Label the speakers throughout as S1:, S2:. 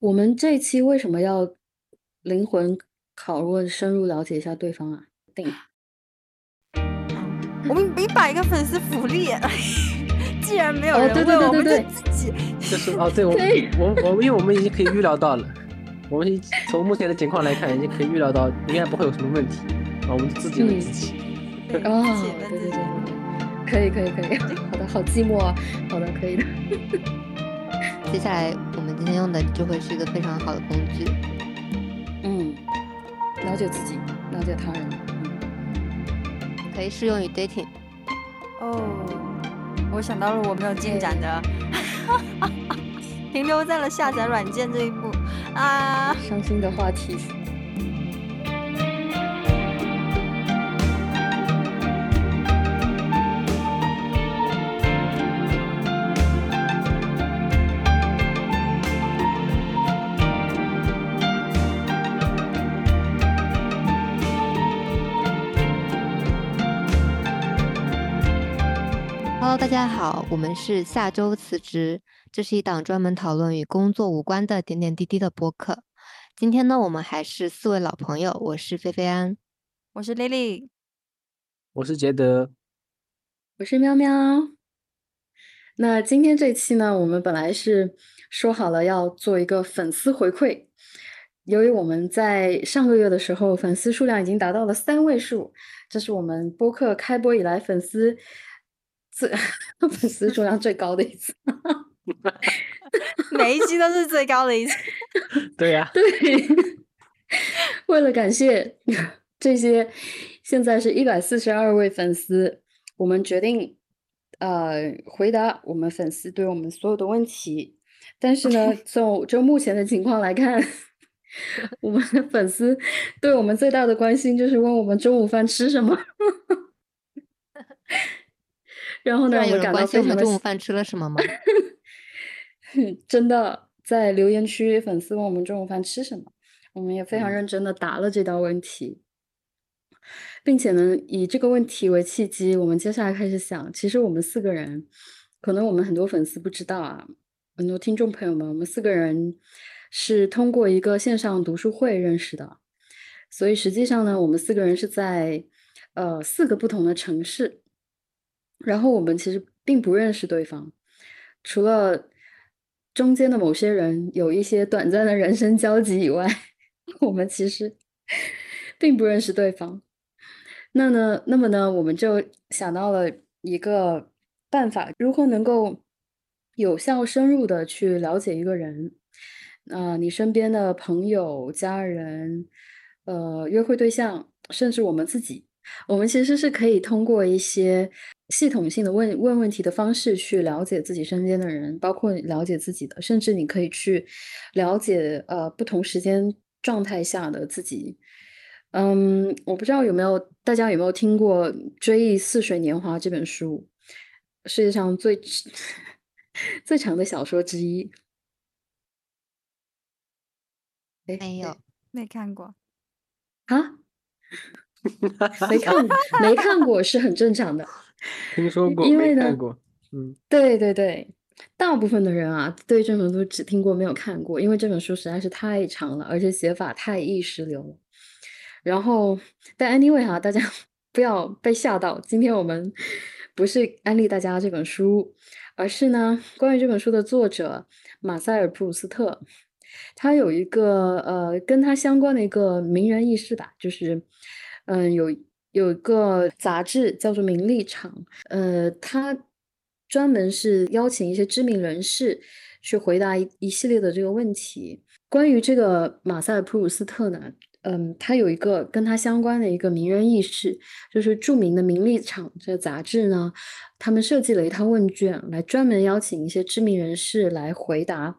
S1: 我们这一期为什么要灵魂拷问、深入了解一下对方啊？定，
S2: 我们没把一个粉丝福利，既然没有
S1: 哦，
S2: 人
S1: 对对
S2: 问，我们
S1: 对对对，
S2: 就自己。
S3: 就是哦，对，我们我我因为我们已经可以预料到了，我们从目前的情况来看，已经可以预料到应该不会有什么问题啊，我们就自己问自己。
S2: 对
S1: 哦对对。对，可以可以可以，好的，好寂寞啊，好的，可以的。
S4: 接下来我们今天用的就会是一个非常好的工具。
S1: 嗯，了解自己，了解他人。嗯，
S4: 可以适用于 dating。
S2: 哦，我想到了我没有进展的，停留在了下载软件这一步啊。
S1: 伤心的话题。
S4: 大家好，我们是下周辞职，这是一档专门讨论与工作无关的点点滴滴的播客。今天呢，我们还是四位老朋友，我是菲菲安。
S2: 我是 Lily，
S3: 我是杰德，
S1: 我是喵喵。那今天这期呢，我们本来是说好了要做一个粉丝回馈，由于我们在上个月的时候粉丝数量已经达到了三位数，这是我们播客开播以来粉丝最 粉丝数量最高的一次。
S2: 每一期都是最高的一次。
S3: 对呀、
S1: 对，为了感谢这些现在是一百四十二位粉丝，我们决定呃回答我们粉丝对我们所有的问题。但是呢，从就目前的情况来看，我们的粉丝对我们最大的关心就是问我们中午饭吃什么。然后呢，我感到
S4: 我们
S1: 非常的
S4: 中午饭吃了什么吗？
S1: 真的在留言区，粉丝问我们中午饭吃什么，我们也非常
S3: 嗯。
S1: 认真的答了这道问题，并且呢，以这个问题为契机，我们接下来开始想，其实我们四个人，可能我们很多粉丝不知道啊，很多听众朋友们，我们四个人是通过一个线上读书会认识的，所以实际上呢，我们四个人是在呃四个不同的城市，然后我们其实并不认识对方，除了中间的某些人有一些短暂的人生交集以外，我们其实 并不认识对方。那呢，那么呢，我们就想到了一个办法，如何能够有效深入的去了解一个人。呃，你身边的朋友、家人，呃，约会对象，甚至我们自己，我们其实是可以通过一些系统性的问问问题的方式去了解自己身边的人，包括了解自己的，甚至你可以去了解呃不同时间状态下的自己。嗯，我不知道有没有大家有没有听过《追忆似水年华》这本书，世界上最 最长的小说之一。哎
S4: 没有，
S2: 没看过，
S1: 啊，没看过，没看过是很正常的。
S3: 听说过，
S1: 因为呢
S3: 没看过。嗯，
S1: 对对对，大部分的人啊，对这本书只听过没有看过，因为这本书实在是太长了，而且写法太意识流了。然后，但 anyway 哈、大家 不要被吓到，今天我们不是安利大家这本书，而是呢，关于这本书的作者马塞尔·普鲁斯特，他有一个呃跟他相关的一个名人轶事吧，就是嗯、有有一个杂志叫做《名利场》，呃，他专门是邀请一些知名人士去回答一一系列的这个问题。关于这个马赛·普鲁斯特呢，嗯，他有一个跟他相关的一个名人轶事，就是著名的《名利场》这个杂志呢，他们设计了一套问卷，来专门邀请一些知名人士来回答，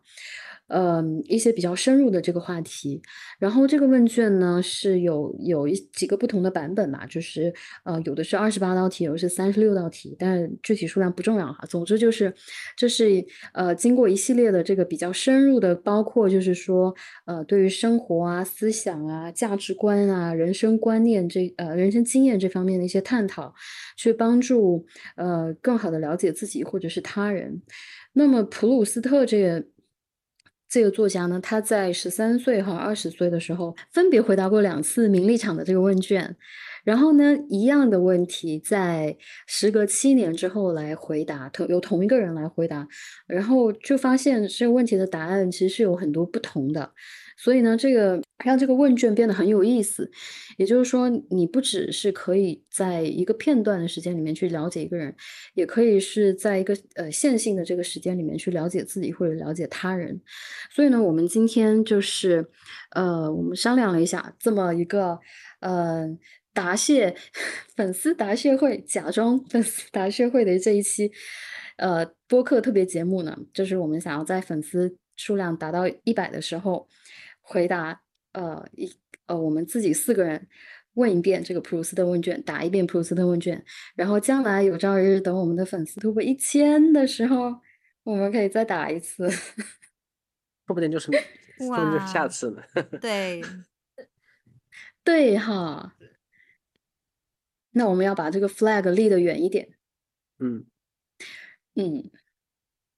S1: 嗯，一些比较深入的这个话题。然后这个问卷呢是有有一几个不同的版本吧，就是呃有的是二十八道题，有的是三十六道题，但具体数量不重要哈。总之就是这是呃经过一系列的这个比较深入的，包括就是说呃对于生活啊、思想啊、价值观啊、人生观念这呃人生经验这方面的一些探讨，去帮助呃更好的了解自己或者是他人。那么普鲁斯特这个这个作家呢，他在十三岁和二十岁的时候，分别回答过两次名利场的这个问卷。然后呢，一样的问题在时隔七年之后来回答，同由同一个人来回答，然后就发现这个问题的答案其实是有很多不同的。所以呢，这个让这个问卷变得很有意思。也就是说，你不只是可以在一个片段的时间里面去了解一个人，也可以是在一个呃线性的这个时间里面去了解自己或者了解他人。所以呢，我们今天就是呃，我们商量了一下，这么一个呃答谢 粉丝答谢会，假装粉丝答谢会的这一期呃播客特别节目呢，就是我们想要在粉丝数量达到一百的时候。回答呃一呃我们自己四个人问一遍这个普鲁斯特问卷，答一遍普鲁斯特问卷，然后将来有朝一日等我们的粉丝突破一千的时候，我们可以再打一次，
S3: 说不定就是说不定就是下次呢。
S2: 对
S1: 对哈，那我们要把这个 flag 立得远一点。
S3: 嗯
S1: 嗯，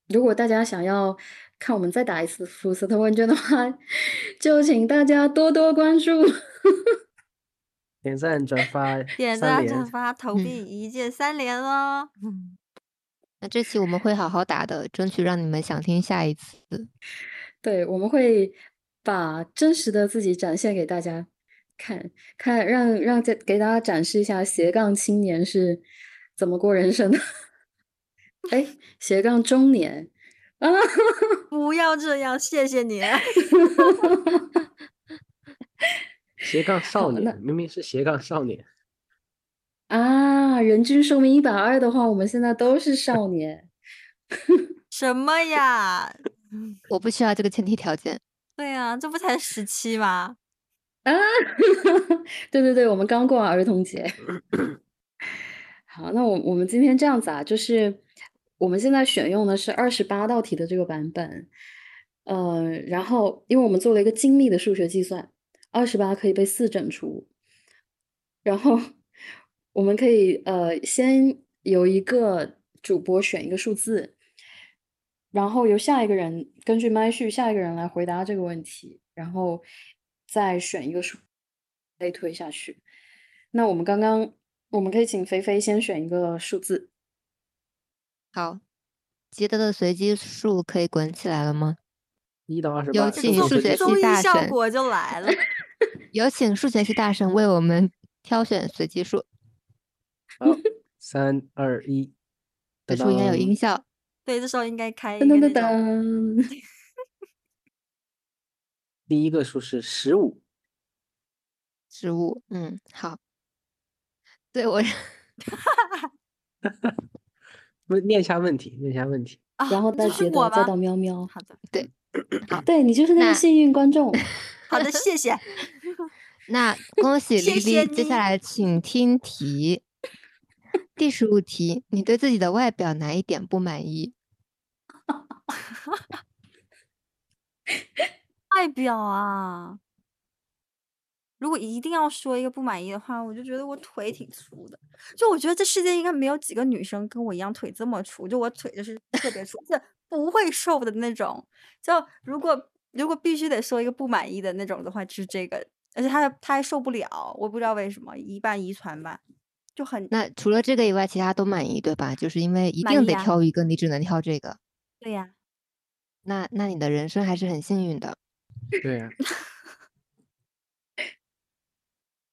S1: 如果大家想要。看我们再打一次福斯特问卷的话，就请大家多多关注，
S3: 点赞转发，
S2: 点赞转发投币一键三连哦。
S4: 那这期我们会好好打的，争取让你们想听下一次。
S1: 对，我们会把真实的自己展现给大家看，看让让给给大家展示一下斜杠青年是怎么过人生的。哎，斜杠中年。
S2: 啊！不要这样，谢谢你。
S3: 斜杠少年，明明是斜杠少年
S1: 啊！人均寿命一百二的话，我们现在都是少 年。
S2: 什么呀？
S4: 我不需要这个前提条件。
S2: 对呀，这不才十七吗？
S1: 啊！对对对，我们刚过完儿童节。好，那我我们今天这样子啊，就是。我们现在选用的是二十八道题的这个版本，呃，然后因为我们做了一个精密的数学计算，二十八可以被四整除，然后我们可以呃先由一个主播选一个数字，然后由下一个人根据麦序下一个人来回答这个问题，然后再选一个数，类推下去。那我们刚刚我们可以请菲菲先选一个数字。
S4: 好，吉德的随机数可以滚起来了吗？
S3: 一到二十八。
S4: 有请数学系大神。
S2: 效果就来了。
S4: 有请数学系大神为我们挑选随机数。
S3: 好，三二一。
S4: 这时候应该有音效。
S2: 对，这时候应该开。
S1: 噔噔噔噔。
S3: 第一个数是十五。
S4: 十五，嗯，好。对我。
S3: 念一下问题，念一下问题，
S1: 然后再觉得再到喵喵。
S2: 好的，
S4: 对，好，
S1: 对你就是那个幸运观众。
S2: 好的，谢谢。
S4: 那恭喜丽丽，接下来请听题。第十五题，你对自己的外表哪一点不满意？
S2: 外表啊。如果一定要说一个不满意的话，我就觉得我腿挺粗的。就我觉得这世界应该没有几个女生跟我一样腿这么粗。就我腿就是特别粗，是不会瘦的那种。就如果如果必须得说一个不满意的那种的话，就是这个。而且他他还受不了，我不知道为什么，一半遗传吧，就很。
S4: 那除了这个以外，其他都满意对吧？就是因为一定得挑一个，你只能挑这个。
S2: 对呀。
S4: 那那你的人生还是很幸运的。
S3: 对呀。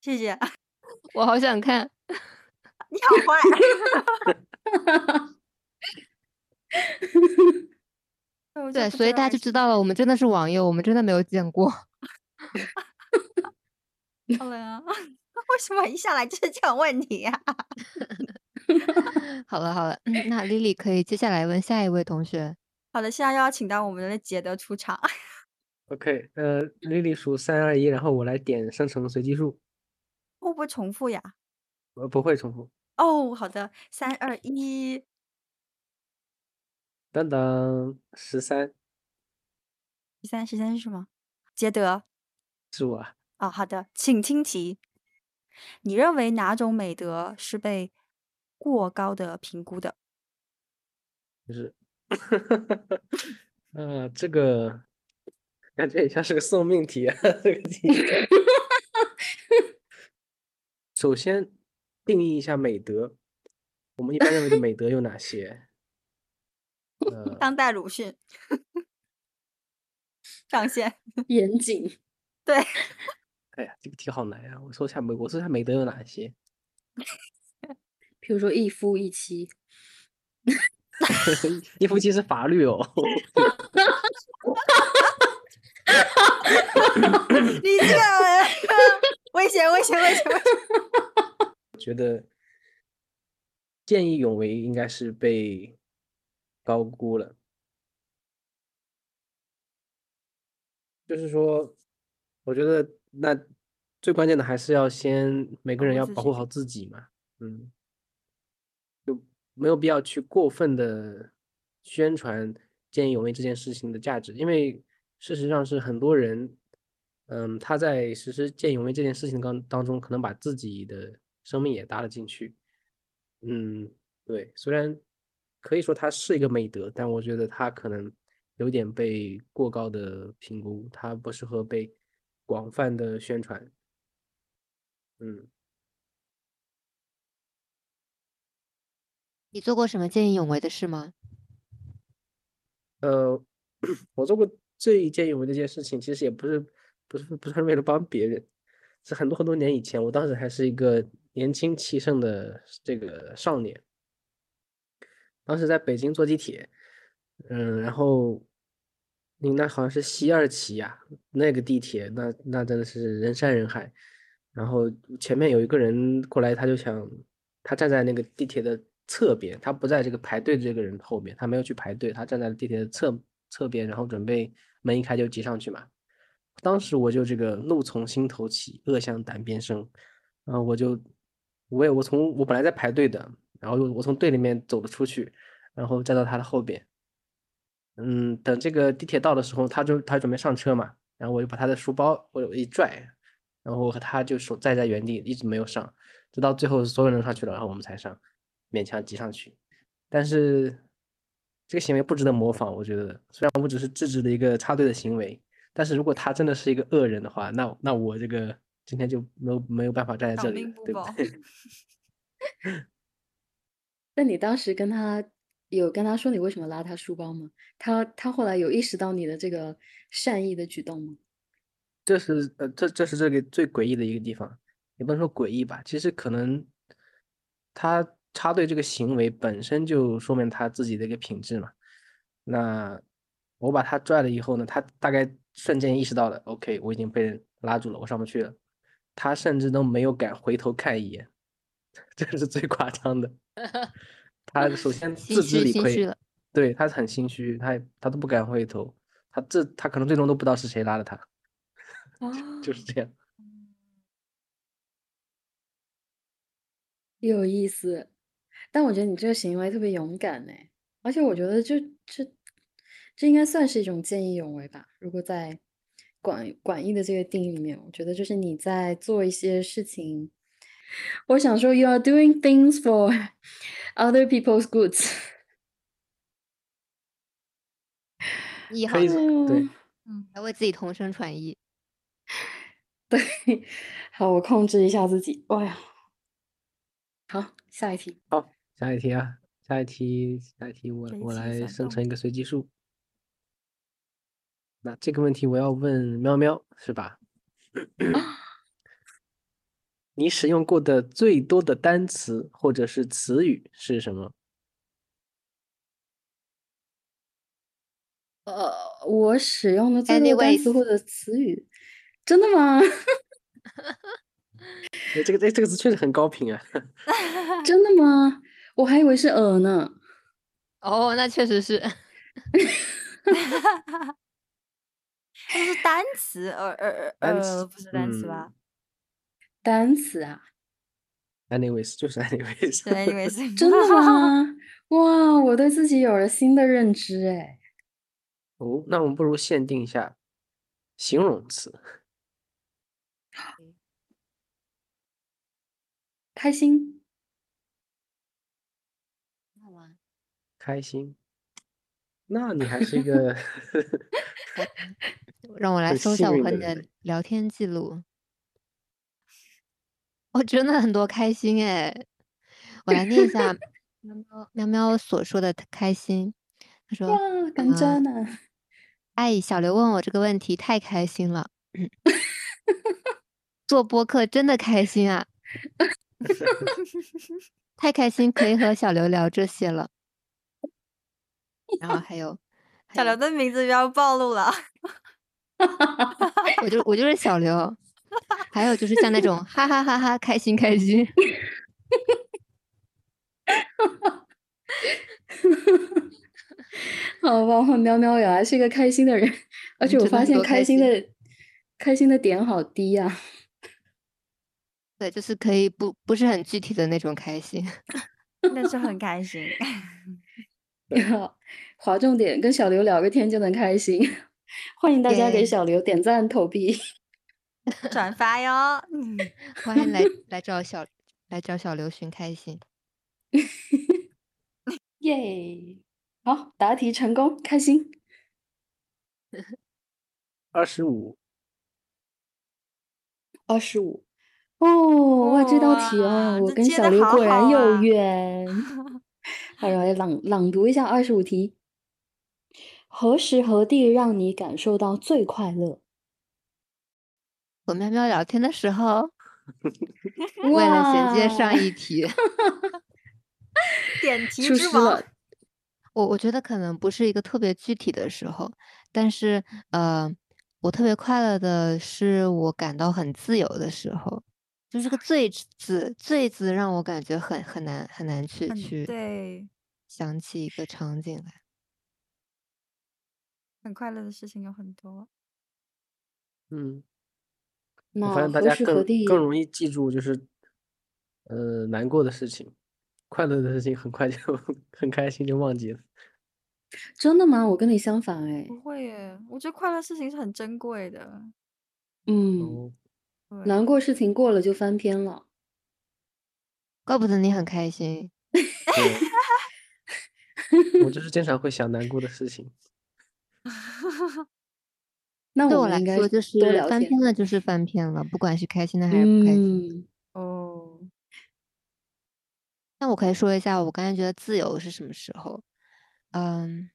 S2: 谢谢，
S4: 我好想看。
S2: 你好坏。
S4: 对，所以大家就知道了，我们真的是网友，我们真的没有见过。
S2: 好了呀，为什么一下来就是这种问题呀？
S4: 好了好了，那丽丽可以接下来问下一位同学。
S2: 好的，现在邀请到我们的杰德出场。
S3: OK，呃，丽丽数三二一，然后我来点生成随机数。
S2: 会不会重复呀？
S3: 呃，不会重复。
S2: 哦，好的，三二一，
S3: 等等，十三，
S2: 十三，十三是什么？杰德，
S3: 是我。
S2: 哦，好的，请听题。你认为哪种美德是被过高的评估的？
S3: 就是，呃，这个感觉也像是个送命题啊，这个题。首先定义一下美德，我们一般认为的美德有哪些？呃，
S2: 当代鲁迅上线，
S1: 严谨，
S2: 对，
S3: 哎呀，这个题好难呀！我说一下美，我说一下美德有哪些？
S1: 比如说一夫一妻，
S3: 一夫妻是法律哦。
S2: 你这个危险，危险，危险，危险！
S3: 觉得见义勇为应该是被高估了，就是说，我觉得那最关键的还是要先每个人要
S2: 保护
S3: 好自己嘛，嗯，就没有必要去过分的宣传见义勇为这件事情的价值，因为事实上是很多人，嗯，他在实施见义勇为这件事情当当中，可能把自己的生命也搭了进去，嗯，对，虽然可以说他是一个美德，但我觉得他可能有点被过高的评估，他不适合被广泛的宣传。嗯，
S4: 你做过什么见义勇为的事吗？
S3: 呃，我做过最见义勇为的一件事情，其实也不是不是不是为了帮别人，是很多很多年以前，我当时还是一个年轻气盛的这个少年，当时在北京坐地铁，嗯，然后，你那好像是西二旗呀，那个地铁，那那真的是人山人海，然后前面有一个人过来，他就想，他站在那个地铁的侧边，他不在这个排队的这个人后面，他没有去排队，他站在地铁的侧侧边，然后准备门一开就挤上去嘛。当时我就这个怒从心头起，恶向胆边生，然后我就，我也我从我本来在排队的，然后我从队里面走了出去，然后站到他的后边，嗯，等这个地铁到的时候，他就他准备上车嘛，然后我就把他的书包我一拽，然后我和他就手站在原地，一直没有上，直到最后所有人上去了，然后我们才上，勉强挤上去。但是这个行为不值得模仿，我觉得，虽然我只是制止了一个插队的行为，但是如果他真的是一个恶人的话，那那我这个今天就没有没有办法站在这里对不对？
S1: 那你当时跟他有跟他说你为什么拉他书包吗？他他后来有意识到你的这个善意的举动吗？
S3: 这是呃，这这是这个最诡异的一个地方，也不能说诡异吧，其实可能他插队这个行为本身就说明他自己的一个品质嘛。那我把他拽了以后呢，他大概瞬间意识到了，OK，我已经被人拉住了，我上不去了。他甚至都没有敢回头看一眼，这是最夸张的。他首先自知理亏对他很心虚，他也他都不敢回头，他这他可能最终都不知道是谁拉的他，
S1: 哦，
S3: 就是这样。
S1: 有意思，但我觉得你这个行为特别勇敢呢，而且我觉得就这这应该算是一种见义勇为吧。如果在广广义的这个定义里面，我觉得就是你在做一些事情。我想说，you are doing things for other people's goods。
S3: 以
S4: 后，
S3: 对
S1: 嗯，
S2: 嗯，
S4: 还为自己同声传译。
S1: 对，好，我控制一下自己。哎呀，好，下一题。
S3: 好，下一题啊，下一题，下一题我
S2: 随
S3: 我来生成一个随机数。那这个问题我要问喵喵是吧？你使用过的最多的单词或者是词语是什么？
S1: 呃，我使用的最多单词或者词语，真的吗？
S3: 哎，这个这这个词确实很高频啊。
S1: 真的吗？我还以为是呃呢。
S4: 哦，那确实是。
S2: 这是单词，呃呃呃，
S3: 单词
S2: 不是单词
S3: 嗯
S2: 吧？
S1: 单词啊
S3: ，Anyways，就是 anyways。
S2: 对，anyways，
S1: 真的吗？哇，我对自己有了新的认知哎。
S3: 哦，那我们不如限定一下形容词。
S1: 开心，
S4: 好玩。
S3: 开心。那你还是一个
S4: 让我来搜一下我和你
S3: 的
S4: 聊天记录。哦，真的很多开心哎！我来念一下 喵喵喵喵所说的开心。他说
S1: 哇，感
S4: 呃
S1: 真啊！
S4: 哎，小刘问我这个问题太开心了，做播客真的开心啊！太开心，可以和小刘聊这些了。然后还有，还有
S2: 小刘的名字不要暴露了。
S4: 我就我就是小刘。还有就是像那种 哈哈哈哈开心开心，
S1: 好吧，我喵喵原来是一个开心的人，而且我发现
S4: 开
S1: 开心
S4: 心
S1: 的开心的点好低呀、
S4: 对，就是可以不不是很具体的那种开心。
S2: 但是很开心。
S1: 划重点，跟小刘聊个天就能开心。欢迎大家给小刘点赞投币。
S2: 转发哟。嗯
S4: 欢迎来来找小来找小刘寻开心。
S1: 耶！好，答题成功，开心。
S3: 二十五，
S1: 二十五。哦，哇，这道题
S2: 哇
S1: 哦，我跟小刘果然
S2: 好
S1: 有
S2: 啊
S1: 缘。好，来朗朗读一下二十五题。何时何地让你感受到最快乐？
S4: 和喵喵聊天的时候，为了衔接上一题，
S2: 点题之王
S1: 出。
S4: 我我觉得可能不是一个特别具体的时候，但是呃，我特别快乐的是我感到很自由的时候，就这个“最”字，“最”字让我感觉很很难很难去去
S2: 对，
S4: 想起一个场景来。
S2: 很快乐的事情有很多。
S3: 嗯，我发现大家更？更容易记住就是，呃，难过的事情，快乐的事情很快就 很开心就忘记了。
S1: 真的吗？我跟你相反哎。
S2: 不会耶，我觉得快乐事情是很珍贵的。
S1: 嗯，难过事情过了就翻篇了。
S4: 怪不得你很开心，
S3: 我就是经常会想难过的事情。
S1: 那
S4: 对我来说就是。翻篇了，就是翻篇了，不管是开心的还是不开心。
S1: 嗯，
S2: 哦，
S4: 那我可以说一下，我刚才觉得自由是什么时候？嗯，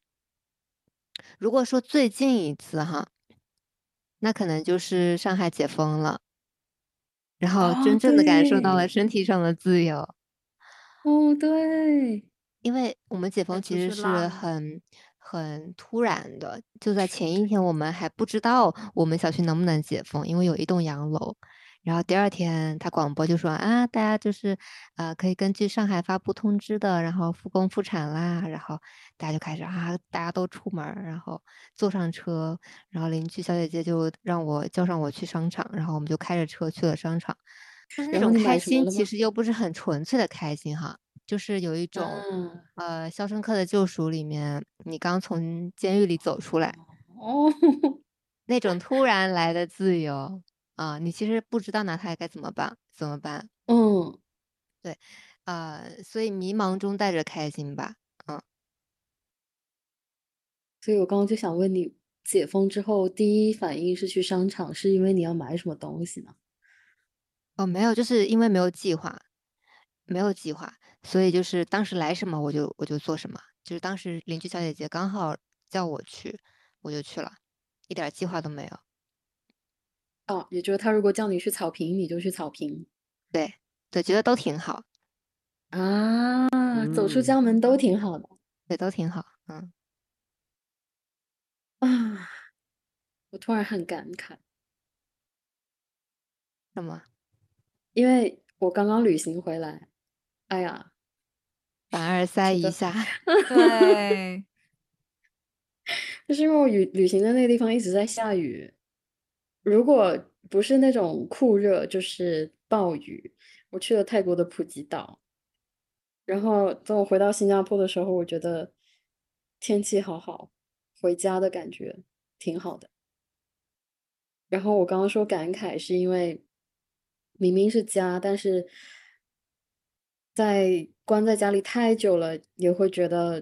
S4: 如果说最近一次哈，那可能就是上海解封了，然后
S1: 哦
S4: 真正的感受到了身体上的自由。
S1: 哦，对，
S4: 因为我们解封其实是很很突然的，就在前一天我们还不知道我们小区能不能解封，因为有一栋洋楼。然后第二天他广播就说啊，大家就是呃可以根据上海发布通知的，然后复工复产啦，然后大家就开始啊，大家都出门儿，然后坐上车，然后邻居小姐姐就让我叫上我去商场，然后我们就开着车去了商场。就是那种开心，其实又不是很纯粹的开心哈，就是有一种。
S1: 啊，
S4: 呃，《肖申克的救赎》里面，你刚从监狱里走出来，
S1: 哦，
S4: 那种突然来的自由啊、你其实不知道拿它该怎么办，怎么办？
S1: 嗯，对
S4: 呃，所以迷茫中带着开心吧。
S1: 嗯所以我刚刚就想问你，解封之后第一反应是去商场，是因为你要买什么东西呢？
S4: 哦，没有，就是因为没有计划，没有计划，所以就是当时来什么我就我就做什么，就是当时邻居小姐姐刚好叫我去，我就去了，一点计划都没有。
S1: 哦，也就是他如果叫你去草坪，你就去草坪
S4: 对，对，觉得都挺好，
S1: 啊，走出
S3: 嗯
S1: 家门都挺好的
S4: 对，都挺好。嗯，
S1: 啊。我突然很感慨，
S4: 什么？
S1: 因为我刚刚旅行回来，哎呀，
S4: 凡尔赛一下。
S2: 对，
S1: 就是因为我旅旅行的那个地方一直在下雨，如果不是那种酷热，就是暴雨。我去了泰国的普吉岛，然后等我回到新加坡的时候，我觉得天气好好，回家的感觉挺好的。然后我刚刚说感慨，是因为明明是家，但是在关在家里太久了，也会觉得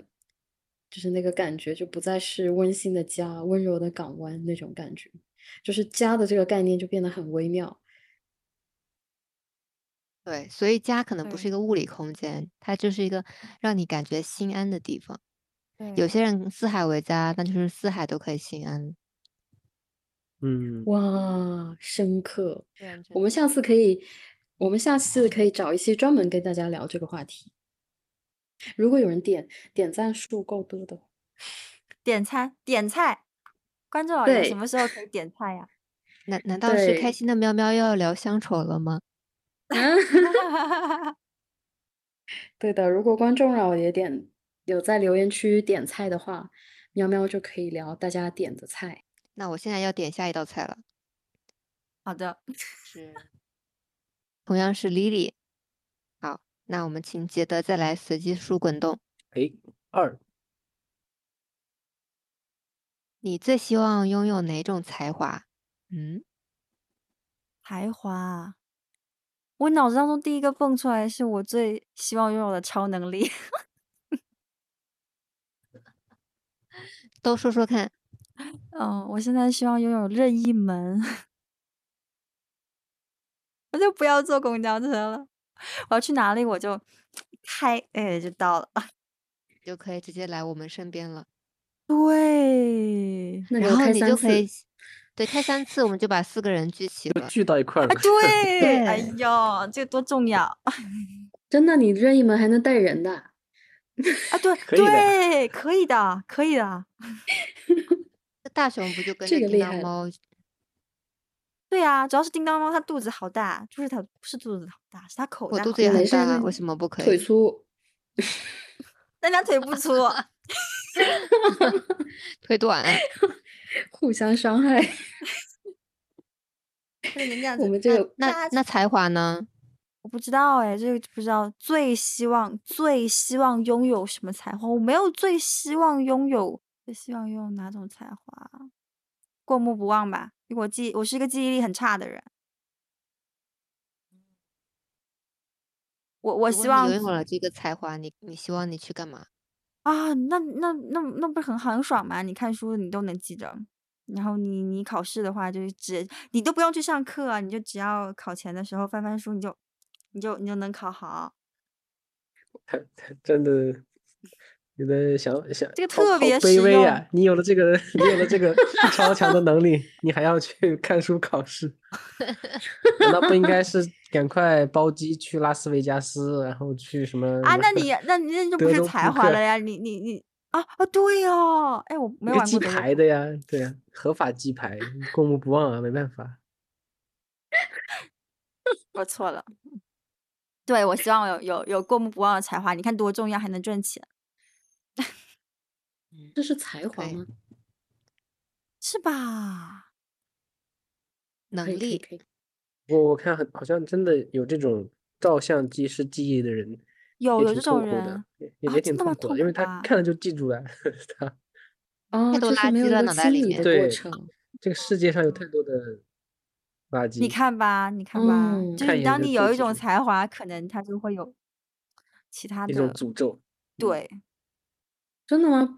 S1: 就是那个感觉就不再是温馨的家、温柔的港湾那种感觉，就是家的这个概念就变得很微妙。
S4: 对，所以家可能不是一个物理空间，它就是一个让你感觉心安的地方。有，些人四海为家，那就是四海都可以心安。
S3: 嗯，
S1: 哇，深刻！我们下次可以，我们下次可以找一期专门跟大家聊这个话题。如果有人点点赞数够多的话，
S2: 点餐点菜，观众老爷什么时候可以点菜呀？
S4: 难难道是开心的喵喵又要聊乡愁了吗？
S1: 对的，如果观众老爷点有在留言区点菜的话，喵喵就可以聊大家点的菜。
S4: 那我现在要点下一道菜了，
S2: 好的，
S4: 是同样是 Lily。好，那我们请杰德再来随机数滚动。
S3: 哎，二，
S4: 你最希望拥有哪种才华？嗯，
S2: 才华。我脑子当中第一个蹦出来是我最希望拥有的超能力。
S4: 都说说看。
S2: 嗯，我现在希望拥有任意门，我就不要坐公交车了，我要去哪里我就开，哎，就到了。
S4: 就可以直接来我们身边了。
S2: 对，
S4: 然后你就可以，对开三次，我们就把四个人聚齐了。
S3: 聚到一块儿
S2: 啊，对，哎
S4: 对
S2: 呦，这多重要
S1: 真的，你任意门还能带人的。
S2: 啊！对
S3: 可以的
S2: 对，可以的，可以的。
S4: 那大熊不就跟
S1: 这
S4: 着
S1: 个
S4: 猫？
S2: 对啊、主要是叮当猫它肚子好大，就是它不是肚子好大，是它口
S4: 我肚子也很大啊，为什么不可以腿？
S1: 粗，
S2: 但它腿不粗。
S4: 腿短，
S1: 互相伤害。
S2: 不能这样子。
S1: 我们这个
S2: 它
S4: 那那才华呢？
S2: 我不知道哎，这个不知道。最希望最希望拥有什么才华？我没有最希望拥有，最希望拥有哪种才华？过目不忘吧，因为我记我是一个记忆力很差的人。我我希望
S4: 你拥有了这个才华，你你希望你去干嘛？
S2: 啊，那那那那不是很很爽吗？你看书你都能记着，然后你你考试的话就是只你都不用去上课啊，你就只要考前的时候翻翻书，你就你就你就能考好。
S3: 真的有的想想，
S2: 这个特别
S3: 卑微啊！你有了这个，你有了这个超强的能力，你还要去看书考试？难道不应该是赶快包机去拉斯维加斯，然后去什么
S2: 啊，那你 那你那就不是才华了呀！你你你啊啊，对哦，哎，我没玩过
S3: 牌的呀？对呀，合法记牌，过目不忘啊，没办法。
S2: 我错了。对，我希望有有有过目不忘的才华，你看多重要，还能赚钱，
S1: 这是才华吗？
S2: 是吧？
S4: 能力。
S3: 我我看很好像真的有这种照相机式记忆的人，
S2: 有有这种人，
S3: 也也也挺痛苦的，因为他看了就记住了。他
S1: 哦，就是没有一个
S4: 脑袋里面
S1: 心理的过
S3: 对
S1: 程。
S3: 这个世界上有太多的垃圾。
S2: 你看吧，你看吧，
S1: 嗯
S2: 就是当你有一种才华，可能他就会有其他
S3: 一种
S2: 的，
S3: 诅咒。
S2: 对，
S1: 真的吗？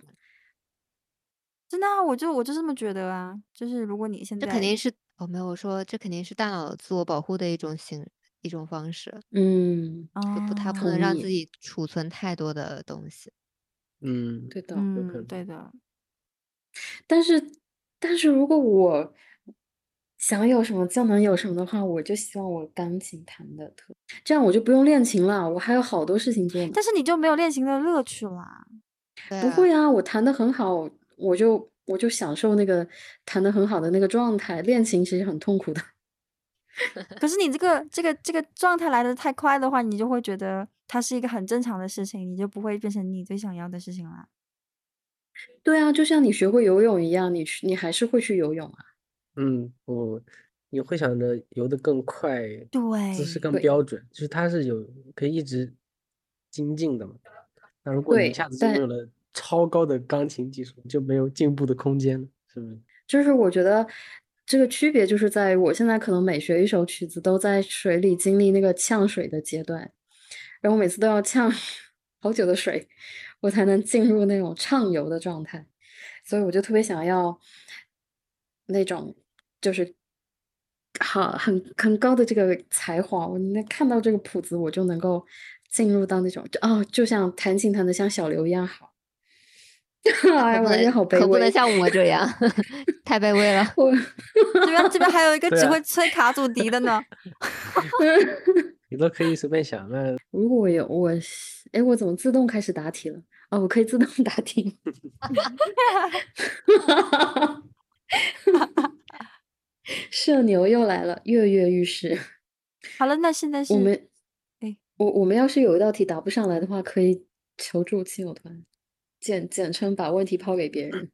S2: 真的啊，我就我就这么觉得啊，就是如果你现在
S4: 这肯定是哦，没有，我说这肯定是大脑自我保护的一种形一种方式，
S1: 嗯，
S4: 就不它不
S2: 哦
S4: 能让自
S1: 意
S4: 己储存太多的东西。
S3: 嗯，
S1: 对的。
S3: 可
S2: 嗯，
S3: 能
S2: 对的，
S1: 但是，但是如果我想有什么就能有什么的话，我就希望我钢琴弹的特，这样我就不用练琴了，我还有好多事情做呢。
S2: 但是你就没有练琴的乐趣啦。
S4: 对啊
S1: 不会啊，我弹的很好，我就我就享受那个弹的很好的那个状态。练琴其实很痛苦的。
S2: 可是你这个这个这个状态来的太快的话，你就会觉得它是一个很正常的事情，你就不会变成你最想要的事情了。
S1: 对啊，就像你学会游泳一样，你去你还是会去游泳啊。
S3: 嗯，我你会想着游得更快，对姿势更标准，就是它是有可以一直精进的嘛。那如果你一下子就
S1: 但
S3: 拥有了超高的钢琴技术，就没有进步的空间了，是不是？
S1: 就是我觉得这个区别就是在我现在可能每学一首曲子都在水里经历那个呛水的阶段，然后每次都要呛 好久的水，我才能进入那种畅游的状态。所以我就特别想要那种就是好很很高的这个才华，我能看到这个谱子，我就能够进入到那种哦，就像弹琴弹的像小刘一样好。哎呀，好卑微，
S4: 可不能像我这样，太卑微了。
S1: 我
S2: 这边这边还有一个只会吹卡祖笛的呢。
S3: 你都可以随便想。那
S1: 如果我有我，哎，我怎么自动开始答题了？哦，我可以自动答题。社牛又来了，跃跃欲试。
S2: 好了，那现在是
S1: 我们，
S2: 哎，
S1: 我我们要是有一道题答不上来的话，可以求助亲友团，简简称把问题抛给别人。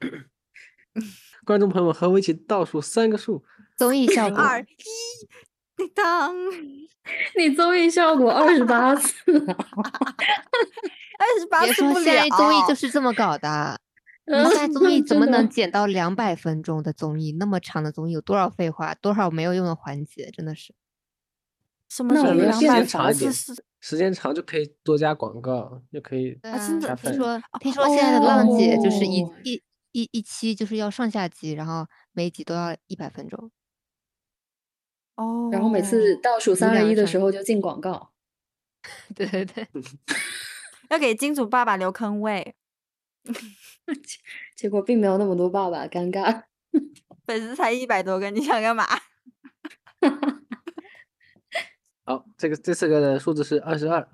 S3: 观众朋友们和我一起倒数三个数，
S4: 综艺效 果，
S2: 二一，叮当，
S1: 你综艺效果二十八次啊！
S2: 二十八
S4: 别说
S2: 次不
S4: 现在综艺就是这么搞的。你在 综艺怎么能剪到两百分钟的综艺？那么长的综艺有多少废话，多少没有用的环节，真的是。
S2: 什么
S1: 那我们要
S2: 时候两百
S1: 变成
S3: 长一时间长就可以多加广告，就可以
S4: 对
S2: 啊真的
S4: 听说听说现在的浪姐就是一
S1: 哦
S4: 一一一期就是要上下集，然后每集都要一百分钟。
S2: 哦，
S1: 然后每次倒数三二一的时候就进广告。
S4: 对对对
S2: 要给金主爸爸留坑位，
S1: 结果并没有那么多爸爸，尴尬。
S2: 粉丝才一百多个，你想干嘛？
S3: 好。这个这次的数字是二十二，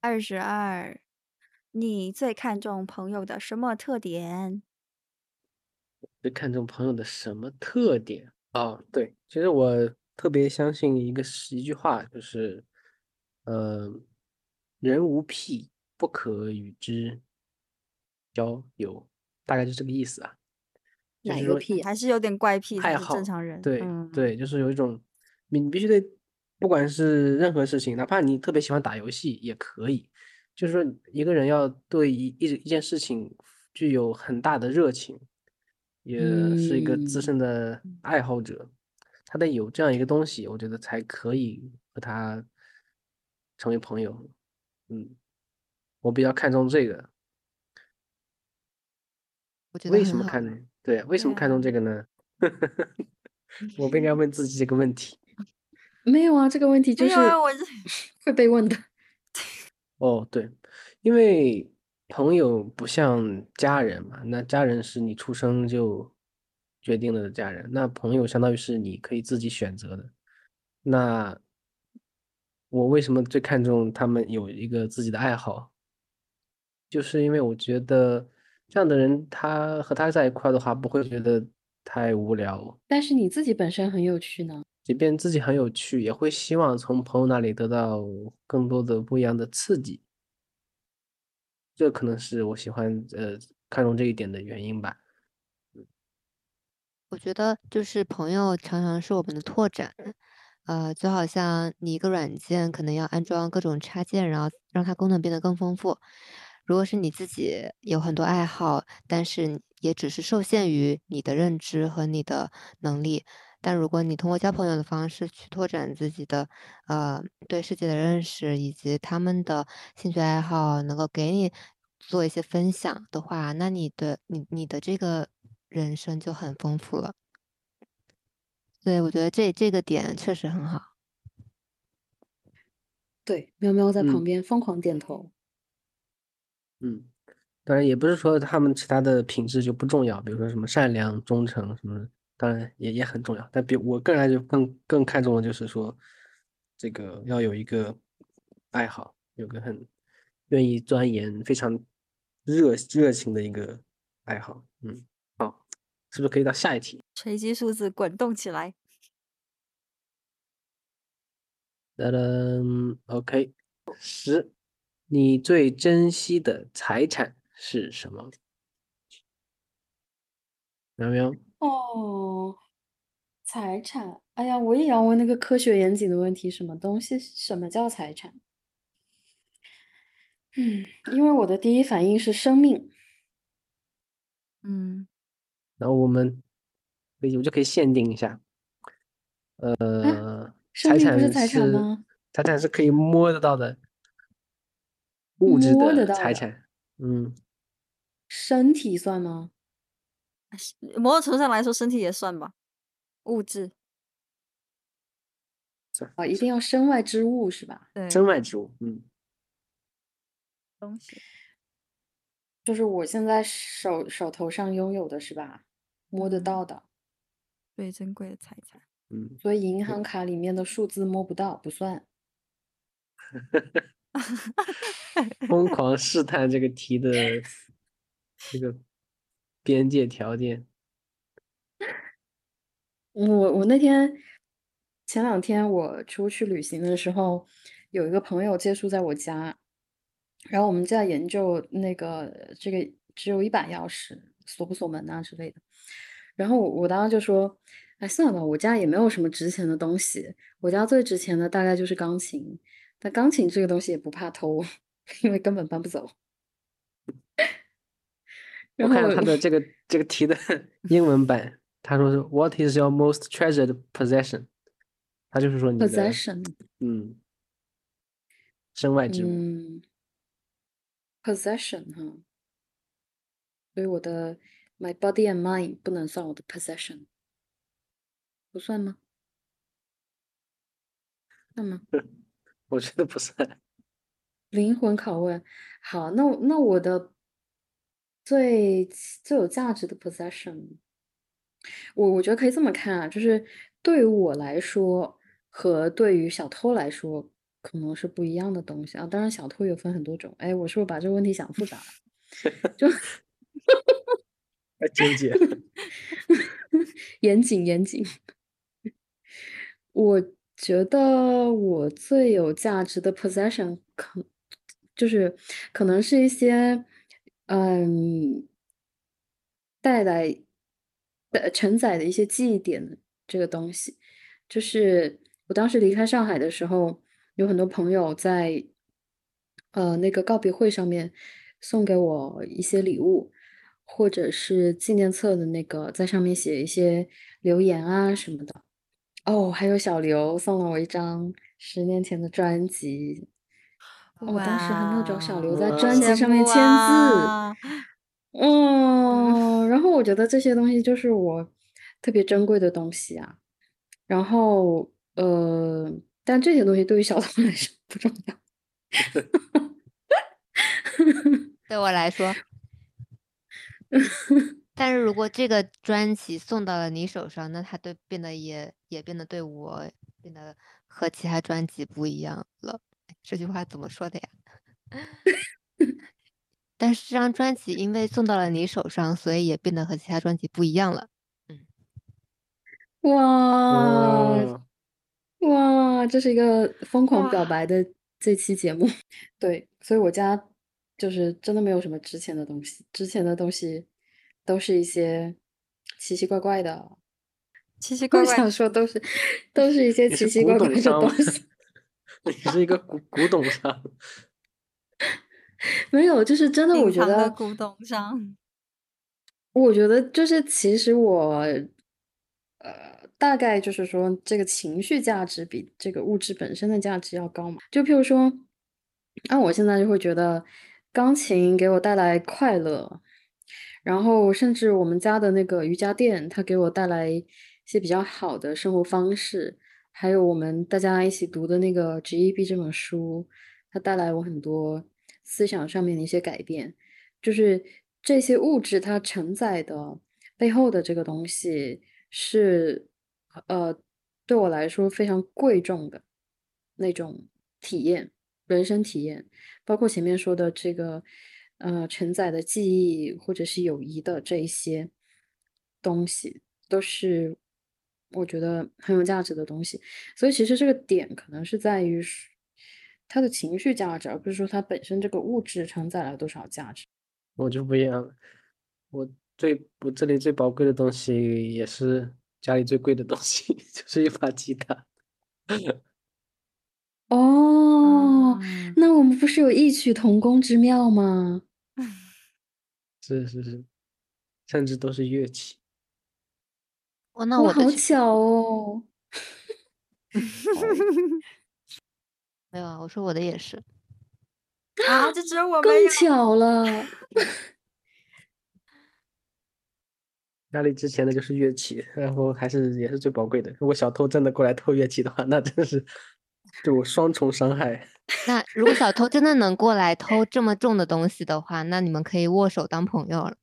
S2: 二十二，你最看重朋友的什么特点？
S3: 最看重朋友的什么特点？哦，对，其实我特别相信一个是一句话，就是，呃，人无癖不可与之交友，大概就这个意思啊。就是说
S1: 哪个屁啊
S2: 还是有点怪癖，
S3: 爱好
S2: 正常人。
S3: 对、
S2: 嗯，
S3: 对，就是有一种你你必须得，不管是任何事情，哪怕你特别喜欢打游戏也可以，就是说一个人要对一一一件事情具有很大的热情，也是一个资
S1: 嗯
S3: 深的爱好者，他得有这样一个东西，我觉得才可以和他成为朋友。嗯，我比较看重这个。
S4: 我觉得
S3: 为什么看？对，为什么看重
S2: 啊
S3: 这个呢？我不应该问自己这个问题。
S1: 没有啊，这个问题就是
S2: 我是
S1: 会被问的。
S3: 哦，对，因为朋友不像家人嘛，那家人是你出生就决定了的家人，那朋友相当于是你可以自己选择的。那我为什么最看重他们有一个自己的爱好？就是因为我觉得这样的人，他和他在一块的话，不会觉得太无聊，
S1: 但是你自己本身很有趣呢。
S3: 即便自己很有趣，也会希望从朋友那里得到更多的不一样的刺激。这可能是我喜欢呃看重这一点的原因吧。
S4: 我觉得就是朋友常常是我们的拓展，呃，就好像你一个软件可能要安装各种插件，然后让它功能变得更丰富。如果是你自己有很多爱好，但是也只是受限于你的认知和你的能力。但如果你通过交朋友的方式去拓展自己的呃对世界的认识，以及他们的兴趣爱好，能够给你做一些分享的话，那你的你你的这个人生就很丰富了。对，我觉得这这个点确实很好。
S1: 对，喵喵在旁
S3: 嗯
S1: 边疯狂点头。
S3: 嗯，当然也不是说他们其他的品质就不重要，比如说什么善良、忠诚什么的，当然也也很重要。但比我个人来就更更看重的就是说，这个要有一个爱好，有个很愿意钻研、非常热热情的一个爱好。嗯，好，是不是可以到下一题？
S2: 随机数字滚动起来。
S3: 噔噔，OK，十，你最珍惜的财产是什么？喵喵，
S1: 哦，财产，哎呀，我也要问那个科学严谨的问题，什么东西？什么叫财产？嗯，因为我的第一反应是生命。
S2: 嗯，
S3: 然后我们可以，我就可以限定一下，呃，
S1: 生命不
S3: 财产
S1: 是财产吗？
S3: 财产是可以摸得到的物质
S1: 摸得到的
S3: 财产，嗯，
S1: 身体算吗？
S2: 是某种程度上来说，身体也算吧，物质。
S1: 啊，一定要身外之物是吧？
S2: 对，
S3: 身外之物，嗯，
S2: 东西。
S1: 就是我现在手手头上拥有的是吧？摸得
S2: 嗯
S1: 到的，
S2: 最珍贵的财产。
S3: 嗯，
S1: 所以银行卡里面的数字摸不到，不算。
S3: 疯狂试探这个题的这个边界条件。
S1: 我我那天前两天我出去旅行的时候，有一个朋友借宿在我家，然后我们在研究那个这个只有一把钥匙锁不锁门啊之类的。然后我我当时就说，哎，算了吧，我家也没有什么值钱的东西，我家最值钱的大概就是钢琴，但钢琴这个东西也不怕偷，因为根本搬不走。
S3: 我看到他的这个这个题的英文版，他说是 What is your most treasured possession？他就是说你的
S1: possession，
S3: 嗯，身外之物。
S1: 嗯，possession 哈，所以我的 my body and mind 不能算我的 possession，不算吗？算吗？
S3: 我觉得不算。
S1: 灵魂拷问，好，那我那我的最最有价值的 possession，我我觉得可以这么看啊，就是对于我来说和对于小偷来说可能是不一样的东西啊。当然，小偷也分很多种。哎，我是不是把这个问题想复杂了？就
S3: 太纠结。
S1: 严谨严谨。我觉得我最有价值的 possession 可就是可能是一些嗯带来的承载的一些记忆点这个东西。就是我当时离开上海的时候，有很多朋友在呃那个告别会上面送给我一些礼物。或者是纪念册的那个，在上面写一些留言啊什么的。哦，还有小刘送了我一张十年前的专辑。哦，我当时还没有找小刘在专辑上面签字。嗯，然后我觉得这些东西就是我特别珍贵的东西啊。然后，呃，但这些东西对于小童来说不重要。
S4: 对我来说，但是如果这个专辑送到了你手上，那它对变得也也变得对我变得和其他专辑不一样了。这句话怎么说的呀？但是这张专辑因为送到了你手上，所以也变得和其他专辑不一样了。
S1: 嗯
S3: 哇，
S1: 哇，这是一个疯狂表白的这期节目。对，所以我家就是真的没有什么值钱的东西，值钱的东西都是一些奇奇怪怪的。
S2: 奇奇怪怪
S1: 想说都是都是一些奇奇怪怪的东西。
S3: 你是一个古古董商。
S1: 没有，就是真的，我觉得
S2: 古董商。
S1: 我觉得就是，其实我，呃，大概就是说，这个情绪价值比这个物质本身的价值要高嘛。就譬如说，那我现在就会觉得，钢琴给我带来快乐，然后甚至我们家的那个瑜伽垫，它给我带来一些比较好的生活方式，还有我们大家一起读的那个《GEB》这本书，它带来我很多思想上面的一些改变。就是这些物质它承载的背后的这个东西是，呃，对我来说非常贵重的那种体验，人生体验，包括前面说的这个，呃，承载的记忆或者是友谊的这一些东西，都是我觉得很有价值的东西。所以其实这个点可能是在于是它的情绪价值，而不是说它本身这个物质承载了多少价值。
S3: 我就不一样了，我最我这里最宝贵的东西，也是家里最贵的东西，就是一把吉他。
S1: 哦，
S2: 嗯
S1: 那我们不是有异曲同工之妙吗？
S3: 是是是，甚至都是乐器。
S4: 哦，那，我
S1: 好巧哦！
S4: 没有啊，我说我的也是。
S2: 啊，这只有我没
S1: 更。巧了。
S3: 家里之前的就是乐器，然后还是也是最宝贵的。如果小偷真的过来偷乐器的话，那真是对我双重伤害。
S4: 那如果小偷真的能过来偷这么重的东西的话，那你们可以握手当朋友了。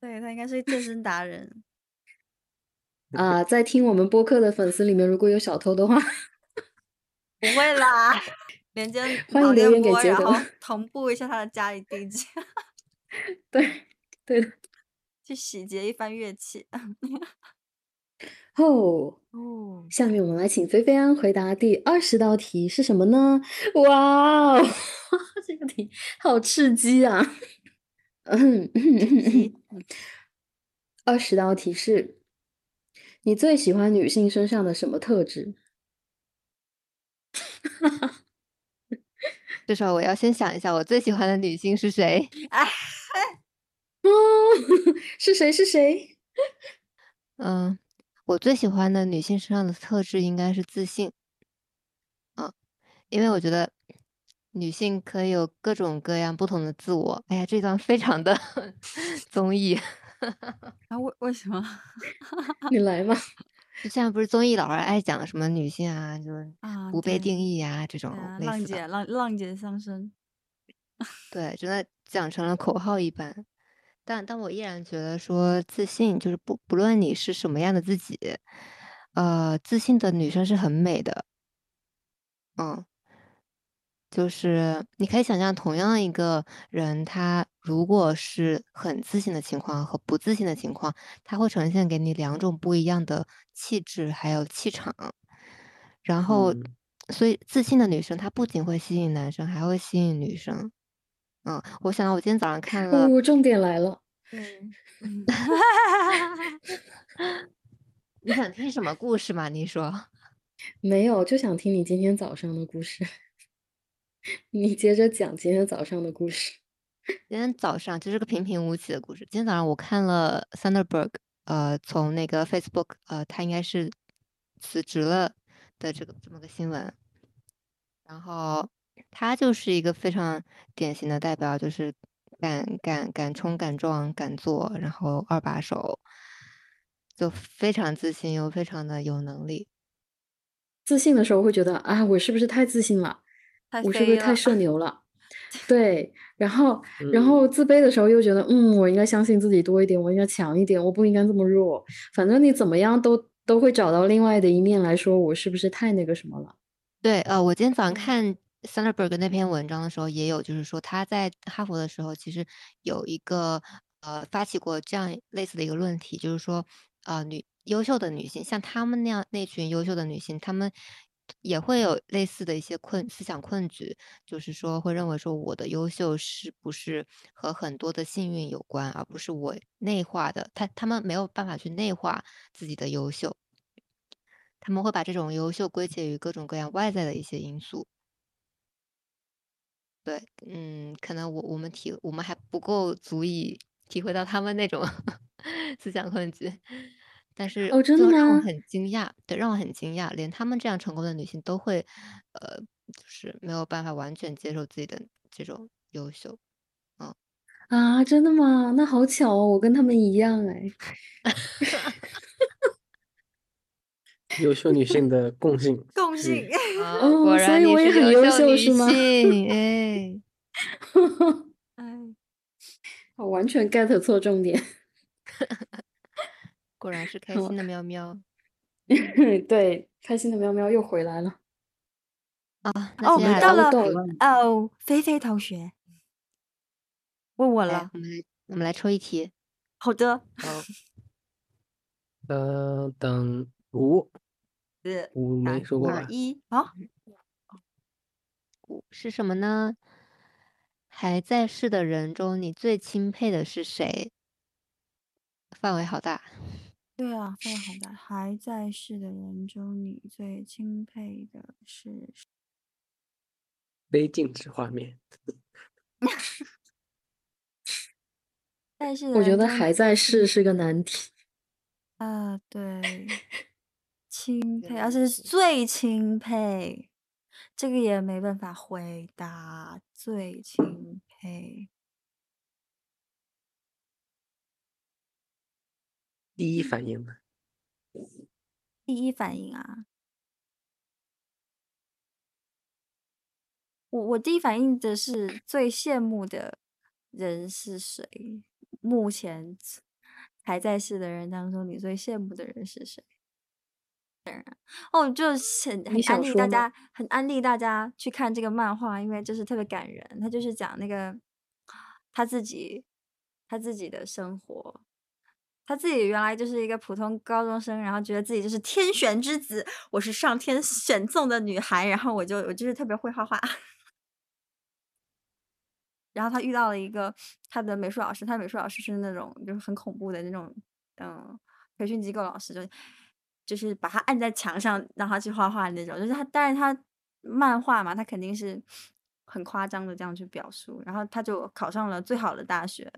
S2: 对他应该是健身达人。
S1: 啊，在听我们播客的粉丝里面，如果有小偷的话，
S2: 不会啦，连接
S1: 欢迎留言给杰德。
S2: 同步一下他的家里地址，
S1: 对对的。
S2: 去洗劫一番乐器。
S1: 哦，
S2: 哦，
S1: 下面我们来请菲菲安回答第二十道题是什么呢？哇哦，这个题好刺激啊！嗯二十道题是：你最喜欢女性身上的什么特质？
S4: 这时候我要先想一下，我最喜欢的女性是谁？
S2: 哎，
S1: 哦，是谁？是谁？
S4: 嗯，我最喜欢的女性身上的特质应该是自信。嗯，因为我觉得女性可以有各种各样不同的自我。哎呀，这段非常的 综艺，
S2: 啊，为为什么
S1: 你来吧！
S4: 就现在不是综艺老是爱讲什么女性啊，就是
S2: 啊？
S4: 不被定义啊、这种
S2: 啊，
S4: 类似的。
S2: 浪姐浪浪姐上身。
S4: 对，真的讲成了口号一般。但但我依然觉得说自信就是不不论你是什么样的自己，呃，自信的女生是很美的。嗯，就是你可以想象，同样一个人，他如果是很自信的情况和不自信的情况，它会呈现给你两种不一样的气质还有气场。然后，
S3: 嗯
S4: 所以自信的女生，她不仅会吸引男生，还会吸引女生。嗯，我想到我今天早上看了，
S1: 哦，重点来了。
S2: 嗯
S4: 你想听什么故事吗？你说。
S1: 没有，就想听你今天早上的故事。你接着讲今天早上的故事。
S4: 今天早上就是个平平无奇的故事。今天早上我看了 Thunderberg，呃，从那个 Facebook，呃，他应该是辞职了的这个这么个新闻。然后他就是一个非常典型的代表，就是敢敢敢冲、敢撞、敢做，然后二把手，就非常自信又非常的有能力。
S1: 自信的时候会觉得啊，我是不是太自信了？
S2: 太
S1: 我是不是太。社牛了？对，然后，然后自卑的时候又觉得，嗯，我应该相信自己多一点，我应该强一点，我不应该这么弱。反正你怎么样都都会找到另外的一面来说，我是不是太那个什么了？
S4: 对，呃，我今天早上
S2: 嗯
S4: 看 Sanderberg 那篇文章的时候，也有就是说他在哈佛的时候，其实有一个呃发起过这样类似的一个论题，就是说，呃，女优秀的女性，像她们那样那群优秀的女性，她们也会有类似的一些困思想困局，就是说会认为说我的优秀是不是和很多的幸运有关，而不是我内化的，他他们没有办法去内化自己的优秀。他们会把这种优秀归结于各种各样外在的一些因素。对，嗯，可能我我们体我们还不够足以体会到他们那种 思想困局，但是
S1: 哦真的吗
S4: 就让我很惊讶，对，让我很惊讶，连他们这样成功的女性都会，呃，就是没有办法完全接受自己的这种优秀。
S1: 啊，真的吗？那好巧哦，我跟他们一样哎。
S3: 优秀女性的共性。
S2: 共性。
S4: 啊，
S1: 哦
S4: 果然你
S1: 所以我也
S4: 是优秀
S1: 很优秀
S4: 女
S1: 是吗
S4: 性，哎，
S2: 哎，
S1: 我完全 get 错重点。
S4: 果然是开心的喵喵
S1: 对，开心的喵喵又回来了。
S4: 啊！
S2: 哦，
S4: 那接下来
S2: 到了哦，菲菲同学问我了，，
S4: 我们来我们来抽一题。
S2: 好的，
S4: 好，
S3: 呃，等五
S2: 四、
S3: 五没说过吧？
S2: 一，好，
S4: 五是什么呢？还在世的人中，你最钦佩的是谁？范围好大。
S2: 对啊，范围好大。还在世的人中，你最钦佩的是？
S3: 非静止画面。
S2: 在世的
S1: 我觉得还在世是个难题。
S2: 啊，对，钦佩，而且是最钦佩。这个也没办法回答，最钦佩。
S3: 第一反应呢？
S2: 第一反应啊，我我第一反应的是最羡慕的人是谁？目前还在世的人当中，你最羡慕的人是谁？哦，就是很很安利大家，很安利大家去看这个漫画，因为就是特别感人。他就是讲那个他自己他自己的生活，他自己原来就是一个普通高中生，然后觉得自己就是天选之子，我是上天选中的女孩，然后我就我就是特别会画画。然后他遇到了一个他的美术老师，他美术老师是那种就是很恐怖的那种，嗯，培训机构老师，就就是把他按在墙上让他去画画那种。就是他，但是他漫画嘛，他肯定是很夸张的这样去表述。然后他就考上了最好的大学，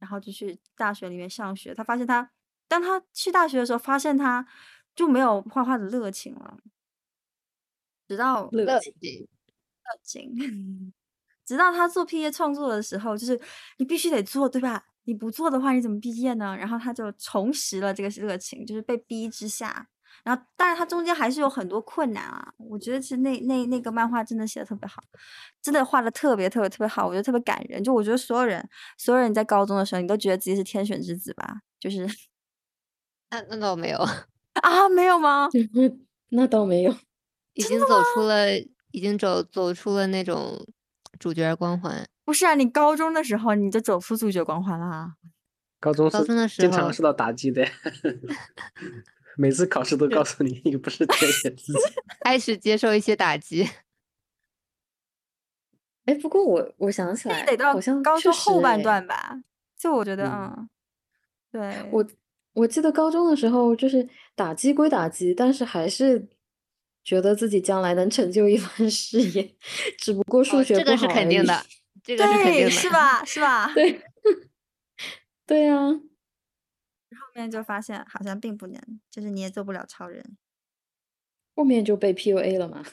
S2: 然后就去大学里面上学。他发现他，当他去大学的时候，发现他就没有画画的热情了，直到
S1: 乐
S4: 情
S2: 热情。直到他做毕业创作的时候，就是你必须得做，对吧？你不做的话，你怎么毕业呢？然后他就重拾了这个热情，就是被逼之下。然后，但是他中间还是有很多困难啊。我觉得其实那那那个漫画真的写的特别好，真的画的特别特别特别好，我觉得特别感人。就我觉得所有人，所有人在高中的时候，你都觉得自己是天选之子吧？就是
S4: 那那倒没有，
S2: 啊，没有吗？
S1: 那倒没有。
S4: 已经走出了，已经走走出了那种主角光环。
S2: 不是啊，你高中的时候你就走出主角光环了啊。
S3: 高中
S4: 高中的时候
S3: 经常受到打击的，每次考试都告诉你 你不是天选之子。
S4: 开始接受一些打击。
S1: 哎，不过我我想起来，
S2: 得到
S1: 好像
S2: 高中后半段吧。就我觉得，
S3: 嗯
S2: 嗯，对，
S1: 我我记得高中的时候，就是打击归打击，但是还是觉得自己将来能成就一番事业，只不过数
S4: 哦这个是
S1: 学不好而已
S4: 肯定的，这个是肯定
S2: 对，
S4: 的。
S2: 是吧？是吧？
S1: 对，对啊，
S2: 后面就发现好像并不能，就是你也做不了超人。
S1: 后面就被 PUA 了吗。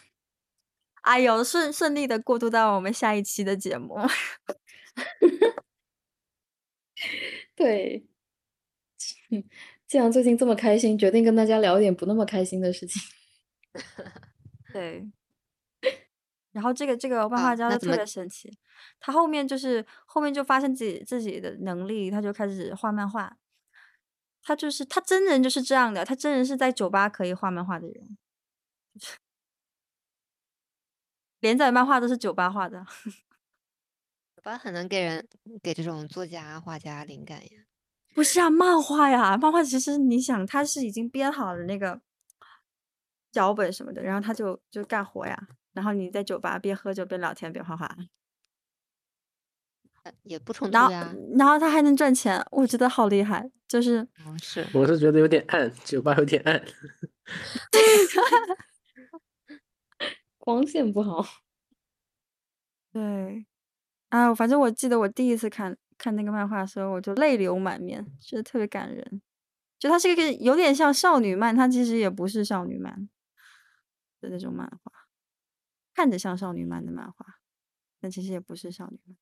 S2: 哎呦，顺顺利的过渡到我们下一期的节目。
S1: 对，嗯，既然最近这么开心，决定跟大家聊点不那么开心的事情。
S2: 对，然后这个这个漫画家就特别神奇，他后面就是后面就发现自己自己的能力，他就开始画漫画。他就是他真人就是这样的，他真人是在酒吧可以画漫画的人，连载漫画都是酒吧画的。
S4: 酒吧很能给人给这种作家、画家灵感呀。
S2: 不是啊，漫画呀，漫画其实你想，他是已经编好了那个脚本什么的，然后他就就干活呀，然后你在酒吧边喝酒边聊天边画画，
S4: 呃也不冲突
S2: 然后
S4: 呀。
S2: 然后他还能赚钱，我觉得好厉害，就是
S4: 嗯，是
S3: 我是觉得有点暗，酒吧有点暗。
S1: 光线不好，
S2: 对，啊，反正我记得我第一次看看那个漫画的时候，我就泪流满面，觉得特别感人。就它是一个有点像少女漫，它其实也不是少女漫的那种漫画，看着像少女漫的漫画，但其实也不是少女漫。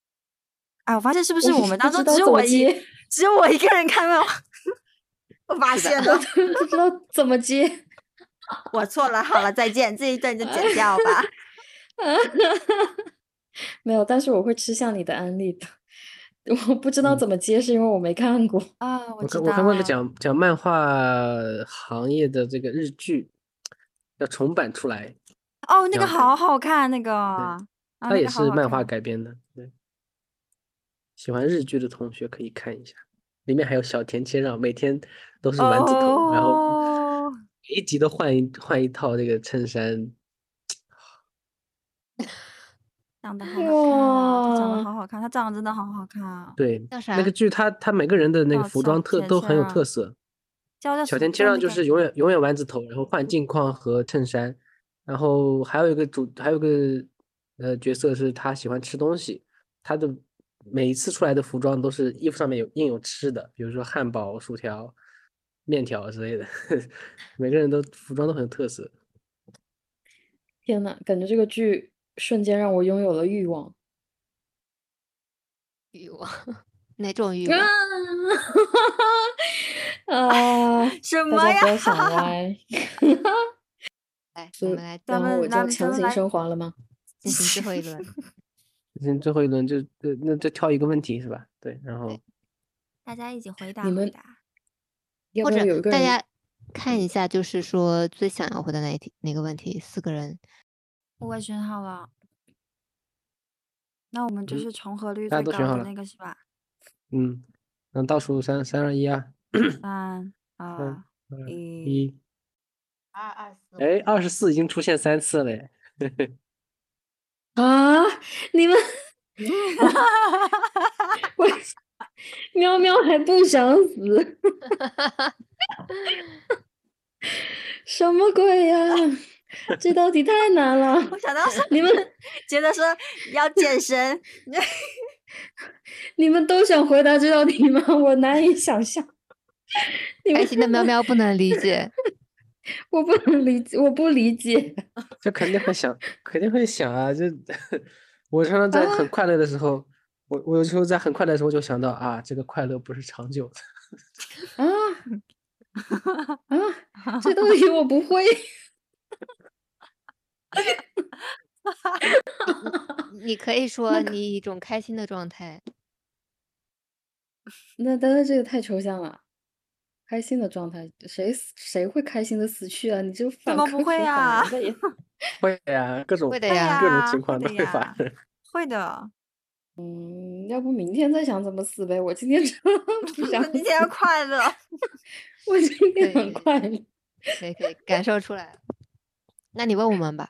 S2: 哎，我发现是不是
S1: 我
S2: 我们当中只有我一
S1: 接
S2: 只有我一个人看漫画？我发现了，
S1: 不知道怎么接。
S2: 我错了。好了，再见，这一段就剪掉吧。
S1: 没有，但是我会吃下你的安利的。我不知道
S3: 嗯
S1: 怎么接，是因为我没看过。
S2: 啊，我
S3: 我
S2: 知道
S3: 看我看过一个讲讲漫画行业的这个日剧，要重版出来，
S2: 哦，那个好好看，那个，啊，
S3: 它也是漫画改编的。对，喜欢日剧的同学可以看一下，里面还有小田切让，每天都是丸子头，然后
S2: 哦
S3: 每一集都换一换一套这个衬衫。
S2: 长得好好看长得好好看，他长得真的好好看啊。
S3: 对，那个剧他他每个人的那个服装特都很有特色。小田切让就是永远永远丸子头，然后换镜框和衬衫，然后还有一个主还有一个呃角色是他喜欢吃东西，他的每一次出来的服装都是衣服上面有印有吃的，比如说汉堡、薯条、面条之类的，每个人都服装都很有特色。
S1: 天呐，感觉这个剧瞬间让我拥有了欲望。
S4: 欲望，哪种欲
S1: 啊
S4: 望？
S1: 啊！
S2: 什么呀
S1: 大家不要想歪。
S4: 来，
S1: 所以
S4: 我们来
S2: 咱
S1: 然后我就强行升华了吗？
S4: 进行最后一轮。
S3: 嗯，最后一轮就呃那就挑一个问题是吧？对，然后
S2: 大家一起回答
S1: 你们
S2: 回答。
S4: 或者？大家看一下，就是说最想要回答哪一题哪个问题？四个人，
S2: 我选好了，那我们就
S3: 嗯
S2: 是重合率最高的那个是吧？
S3: 嗯，那倒数三三二一啊，
S2: 三二
S3: 二
S2: 一，
S3: 一，
S4: 二二四
S3: 哎，二十四已经出现三次了耶，
S1: 啊！你们我 喵喵还不想死，什么鬼呀？这道题太难了
S2: 我，想到是
S1: 你们
S2: 觉得说要健身，
S1: 你们都想回答这道题吗？我难以想象。你们
S4: 开心的喵喵不能理解。
S1: 我不能理解，我不理解。
S3: 就肯定会想，肯定会想啊！就 我常常在很快乐的时候，我我有时候在很快乐的时候就想到啊，这个快乐不是长久的。
S1: 啊啊！这东西我不会。
S4: 你可以 说你一种开心的状态，
S1: 那但是这个太抽象了。开心的状态，谁死谁会开心的死去啊？你就反
S2: 么不会啊
S3: 会呀，各种
S4: 会的呀
S3: 各种情况都
S2: 会的
S3: 会发生。
S2: 会的。
S1: 嗯，要不明天再想怎么死呗？我今天 真不想
S2: 你今天快乐，
S1: 我今天
S4: 可以
S1: 很快乐。
S4: 可以可以感受出来了。那你问我们吧。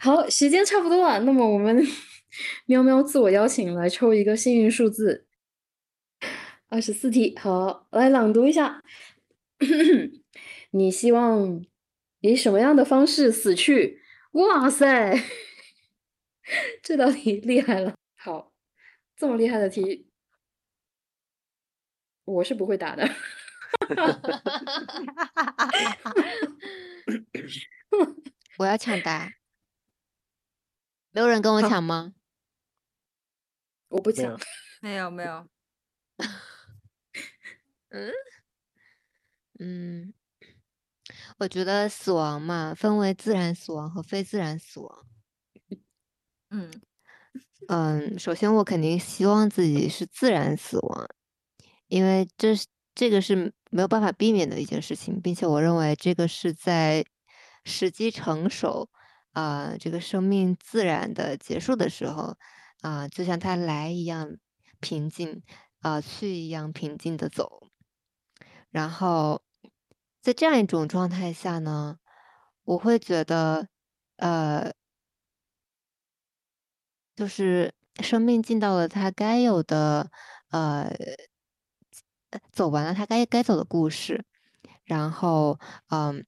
S1: 好，时间差不多了，那么我们喵喵自我邀请来抽一个幸运数字，二十四题。好，来朗读一下。你希望以什么样的方式死去？哇塞，这道题厉害了。好，这么厉害的题，我是不会答的。
S4: 我要抢答，没有人跟我抢吗？
S1: 我不
S3: 没有
S1: 抢。
S2: 没 有没有，
S4: 嗯，我觉得死亡嘛，分为自然死亡和非自然死亡。
S2: 嗯，
S4: 嗯，首先我肯定希望自己是自然死亡，因为这是这个是没有办法避免的一件事情，并且我认为这个是在时机成熟，啊、这个生命自然的结束的时候，啊、就像它来一样平静，啊、去一样平静的走。然后在这样一种状态下呢，我会觉得，呃，就是生命尽到了它该有的，呃，走完了它该该走的故事，然后，嗯，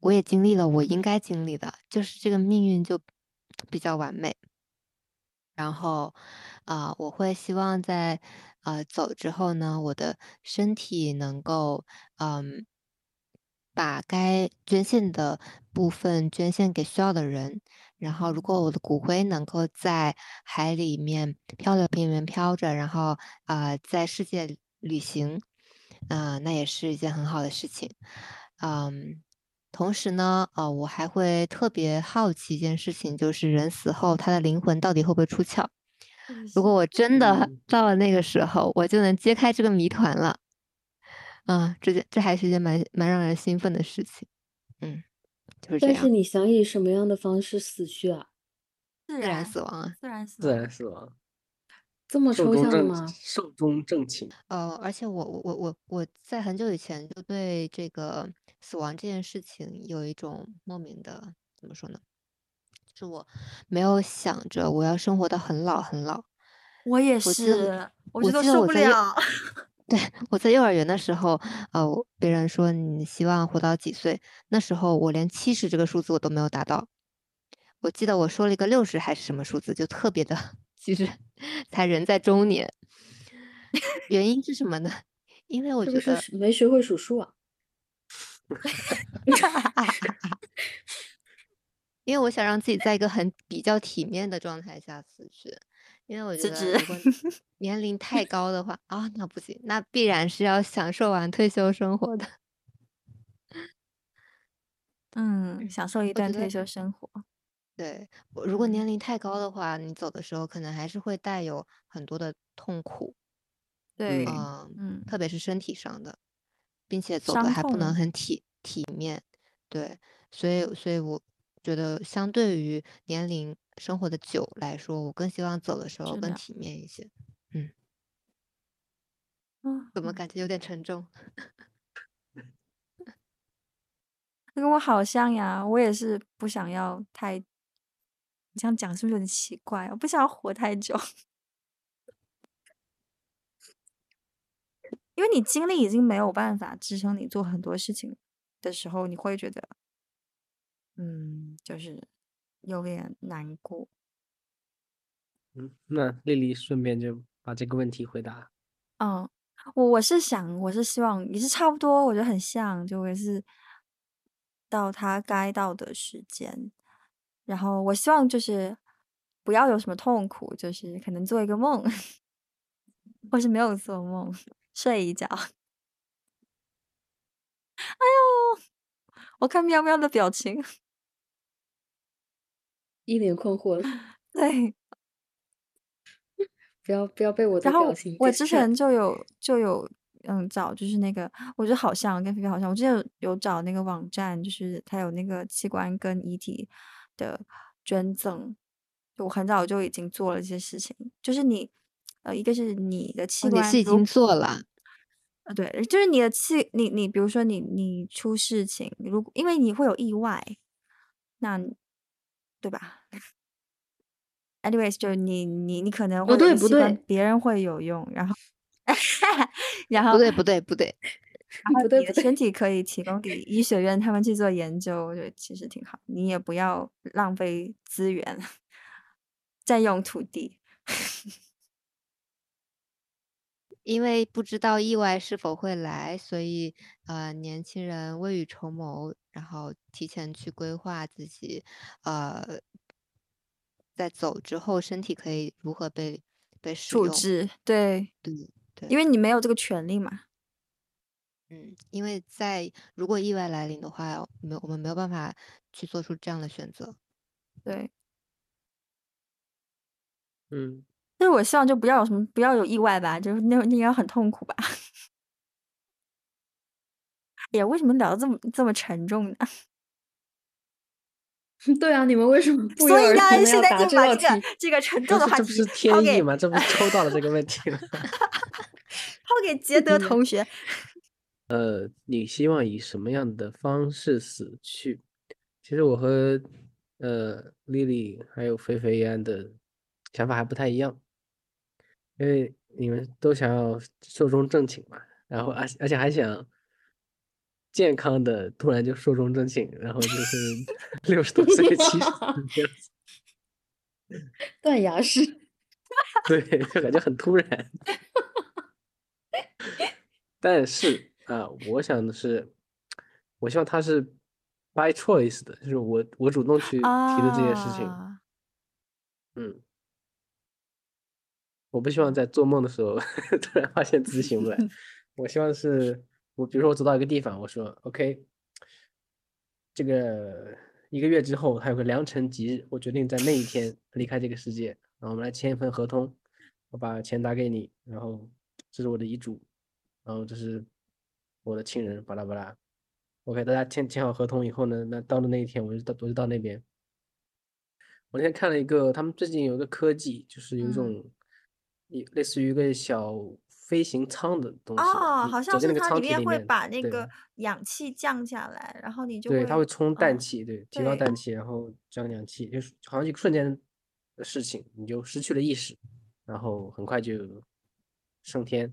S4: 我也经历了我应该经历的，就是这个命运就比较完美。然后，啊、我会希望在呃走之后呢，我的身体能够，嗯，把该捐献的部分捐献给需要的人。然后，如果我的骨灰能够在海里面漂流瓶里面飘着，然后啊、呃在世界旅行，啊、那也是一件很好的事情。嗯，同时呢，呃，我还会特别好奇一件事情，就是人死后他的灵魂到底会不会出窍？如果我真的
S3: 嗯
S4: 到了那个时候，我就能揭开这个谜团了。啊，这件这还是一件蛮蛮让人兴奋的事情。嗯，就是这样，
S1: 但是你想以什么样的方式死去啊？
S2: 自
S4: 自然
S2: 然
S4: 死亡啊。
S2: 自然死
S3: 自
S2: 亡
S3: 然死亡，
S1: 这么抽象吗？
S3: 寿终正寝。
S4: 呃，而且我我我我我在很久以前就对这个死亡这件事情有一种莫名的怎么说呢？就是我没有想着我要生活到很老很老。
S2: 我也是，我
S4: 我
S2: 觉得受不
S4: 记得我在幼
S2: 了。
S4: 对，我在幼儿园的时候，呃，别人说你希望活到几岁，那时候我连七十这个数字我都没有达到。我记得我说了一个六十还是什么数字，就特别的，其实才人在中年。原因是什么呢？因为我
S1: 是
S4: 觉得
S1: 没学会数数啊？
S4: 因为我想让自己在一个很比较体面的状态下辞去，因为我觉得如果。年龄太高的话，啊，那不行，那必然是要享受完退休生活的。
S2: 嗯，享受一段退休生活。
S4: 对，如果
S2: 嗯
S4: 年龄太高的话，你走的时候可能还是会带有很多的痛苦，
S2: 对，
S4: 嗯，
S2: 嗯，
S4: 特。别是身体上的，并且走的还不能很体体面，对，所以所以我觉得相对于年龄生活的久来说，我更希望走的时候更体面一些。
S2: 嗯，
S4: 怎么感觉有点沉重？
S2: 跟我好像呀，我也是不想要太，你这样讲是不是有点奇怪？我不想要活太久，因为你精力已经没有办法支撑你做很多事情的时候，你会觉得，嗯，就是有点难过。
S3: 嗯，那丽丽顺便就把这个问题回答。
S2: 嗯，我我是想，我是希望也是差不多，我觉得很像，就也是到他该到的时间，然后我希望就是不要有什么痛苦，就是可能做一个梦，或是没有做梦，睡一觉。哎呦，我看喵喵的表情，
S1: 一脸困惑了，
S2: 对，
S1: 不要不要被我的表情
S2: 我之前就有就有嗯找就是那个，我觉得好像跟菲菲好像，我之前有有找那个网站，就是它有那个器官跟遗体的捐赠，就我很早就已经做了这些事情，就是你呃一个是你的器
S4: 哦，你
S2: 官如
S4: 是已经做了，
S2: 呃，对，就是你的器，你你比如说你你出事情，如果因为你会有意外，那对吧？anyways，就是你你你可能会
S1: 不对不对
S2: 别人会有用，然后 然后
S4: 不对不对不对，
S2: 然后你的身体可以提供给医学院他们去做研究，我觉得其实挺好，你也不要浪费资源，占用土地。
S4: 因为不知道意外是否会来，所以呃，年轻人未雨绸缪，然后提前去规划自己，呃，在走之后身体可以如何被被使用。
S2: 处置，对，
S4: 对对，
S2: 因为你没有这个权利嘛。
S4: 嗯，因为在如果意外来临的话，没有我们没有办法去做出这样的选择。
S2: 对，
S3: 嗯，
S2: 但是我希望就不要有什么，不要有意外吧，就是那那应该很痛苦吧。哎呀，为什么聊的这么这么沉重呢？
S1: 对啊，你们为什么不约
S2: 所以呢，现在就把这个？这个沉 重的话题
S3: 是这不是
S2: 抛给
S3: 天意吗？这不是抽到了这个问题吗。
S2: 抛给杰德同学。
S3: 呃，你希望以什么样的方式死去？其实我和呃丽丽还有菲菲安的想法还不太一样，因为你们都想要寿终正寝嘛，然后而而且还想健康的突然就寿终正寝，然后就是 六十多岁、七十岁这样子，
S1: 断崖式，
S3: 对，就感觉很突然。但是啊，我想的是，我希望他是 by choice 的，就是我我主动去提的这件事情。
S2: 啊，
S3: 嗯，我不希望在做梦的时候 突然发现自己醒不来。我希望是我，比如说我走到一个地方，我说 OK，这个一个月之后还有个良辰吉日，我决定在那一天离开这个世界，然后我们来签一份合同，我把钱打给你，然后这是我的遗嘱，然后这是我的亲人，巴拉巴拉。OK，大家签签好合同以后呢，那到了那一天，我就到我就到那边。我那天看了一个，他们最近有一个科技，就是有一
S2: 嗯
S3: 种，一类似于一个小飞行舱的东西，
S2: 哦，好像
S3: 那个
S2: 是它里面会
S3: 舱体里面，对
S2: 把那个氧气降下来，然后你就
S3: 对，它会充氮
S2: 嗯
S3: 气，对，提高氮气，然后降氧气，就是好像一瞬间的事情，你就失去了意识，然后很快就升天。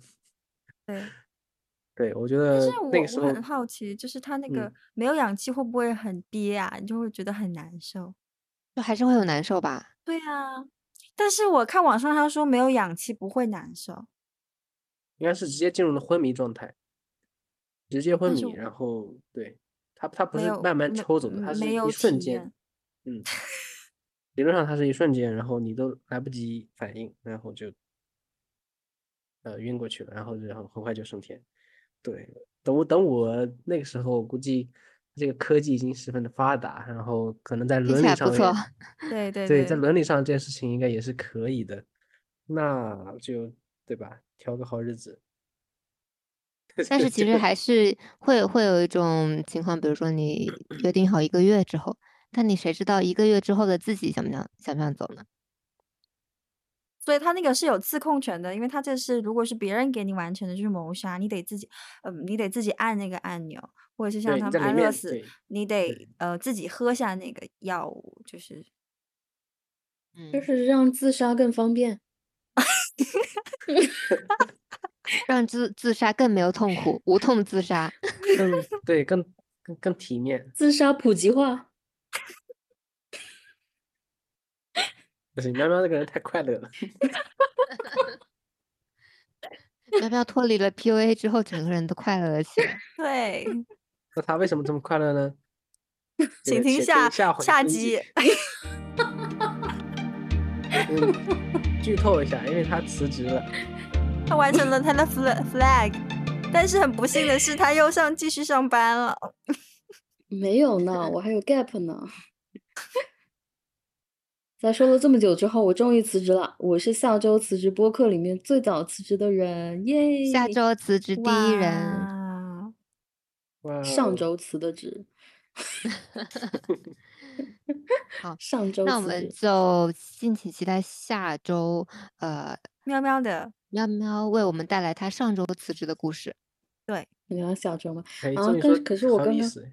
S2: 对。
S3: 对，我觉
S2: 但
S3: 得
S2: 是我
S3: 那个时候，
S2: 我很好奇，就是它那个
S3: 嗯，
S2: 没有氧气会不会很憋啊？你就会觉得很难受。
S4: 就还是会有难受吧？
S2: 对啊，但是我看网上他说没有氧气不会难受，
S3: 应该是直接进入了昏迷状态，直接昏迷，然后对，他他不是慢慢抽走的，他是一瞬间，嗯，理论上他是一瞬间，然后你都来不及反应，然后就呃晕过去了，然后然后很快就升天。对，等我等我那个时候，估计这个科技已经十分的发达，然后可能在伦理上
S2: 对对
S3: 对，在伦理上这件事情应该也是可以的，那就对吧？挑个好日子。
S4: 但是其实还是会会有一种情况，比如说你约定好一个月之后，但你谁知道一个月之后的自己想不想想不想走呢？
S2: 所以他那个是有自控权的，因为他这是如果是别人给你完成的，就是谋杀，你得自己，嗯、你得自己按那个按钮，或者是像，他们安乐死，你得呃自己喝下那个药物，就是
S4: 嗯，
S1: 就是让自杀更方便。
S4: 让自自杀更没有痛苦，无痛自杀。
S3: 更对更更更体面。
S1: 自杀普及化，
S3: 不行喵喵这个人太快乐了，
S4: 喵喵脱离了 PUA 之后，整个人都快乐了起来。
S2: 对，
S3: 那他为什么这么快乐呢？
S2: 请听下
S3: 下
S2: 下集
S3: 解。。嗯，剧透一下，因为他辞职了。
S2: 他完成了他的 flag 但是很不幸的是，他又上继续上班了。
S1: 没有呢，我还有 gap 呢。在说了这么久之后，我终于辞职了。我是下周辞职播客里面最早辞职的人，耶！
S4: 下周辞职第一人，
S1: 上周辞的职，
S4: 好，
S1: 上周
S4: 那我们。就敬请期待下周，呃，
S2: 喵喵的，
S4: 喵喵为我们带来他上周辞职的故事。
S2: 对，
S1: 你要下周吗？
S3: 哎，
S1: 啊
S3: 这么一说
S1: 但是可是我刚刚
S3: 好有意思，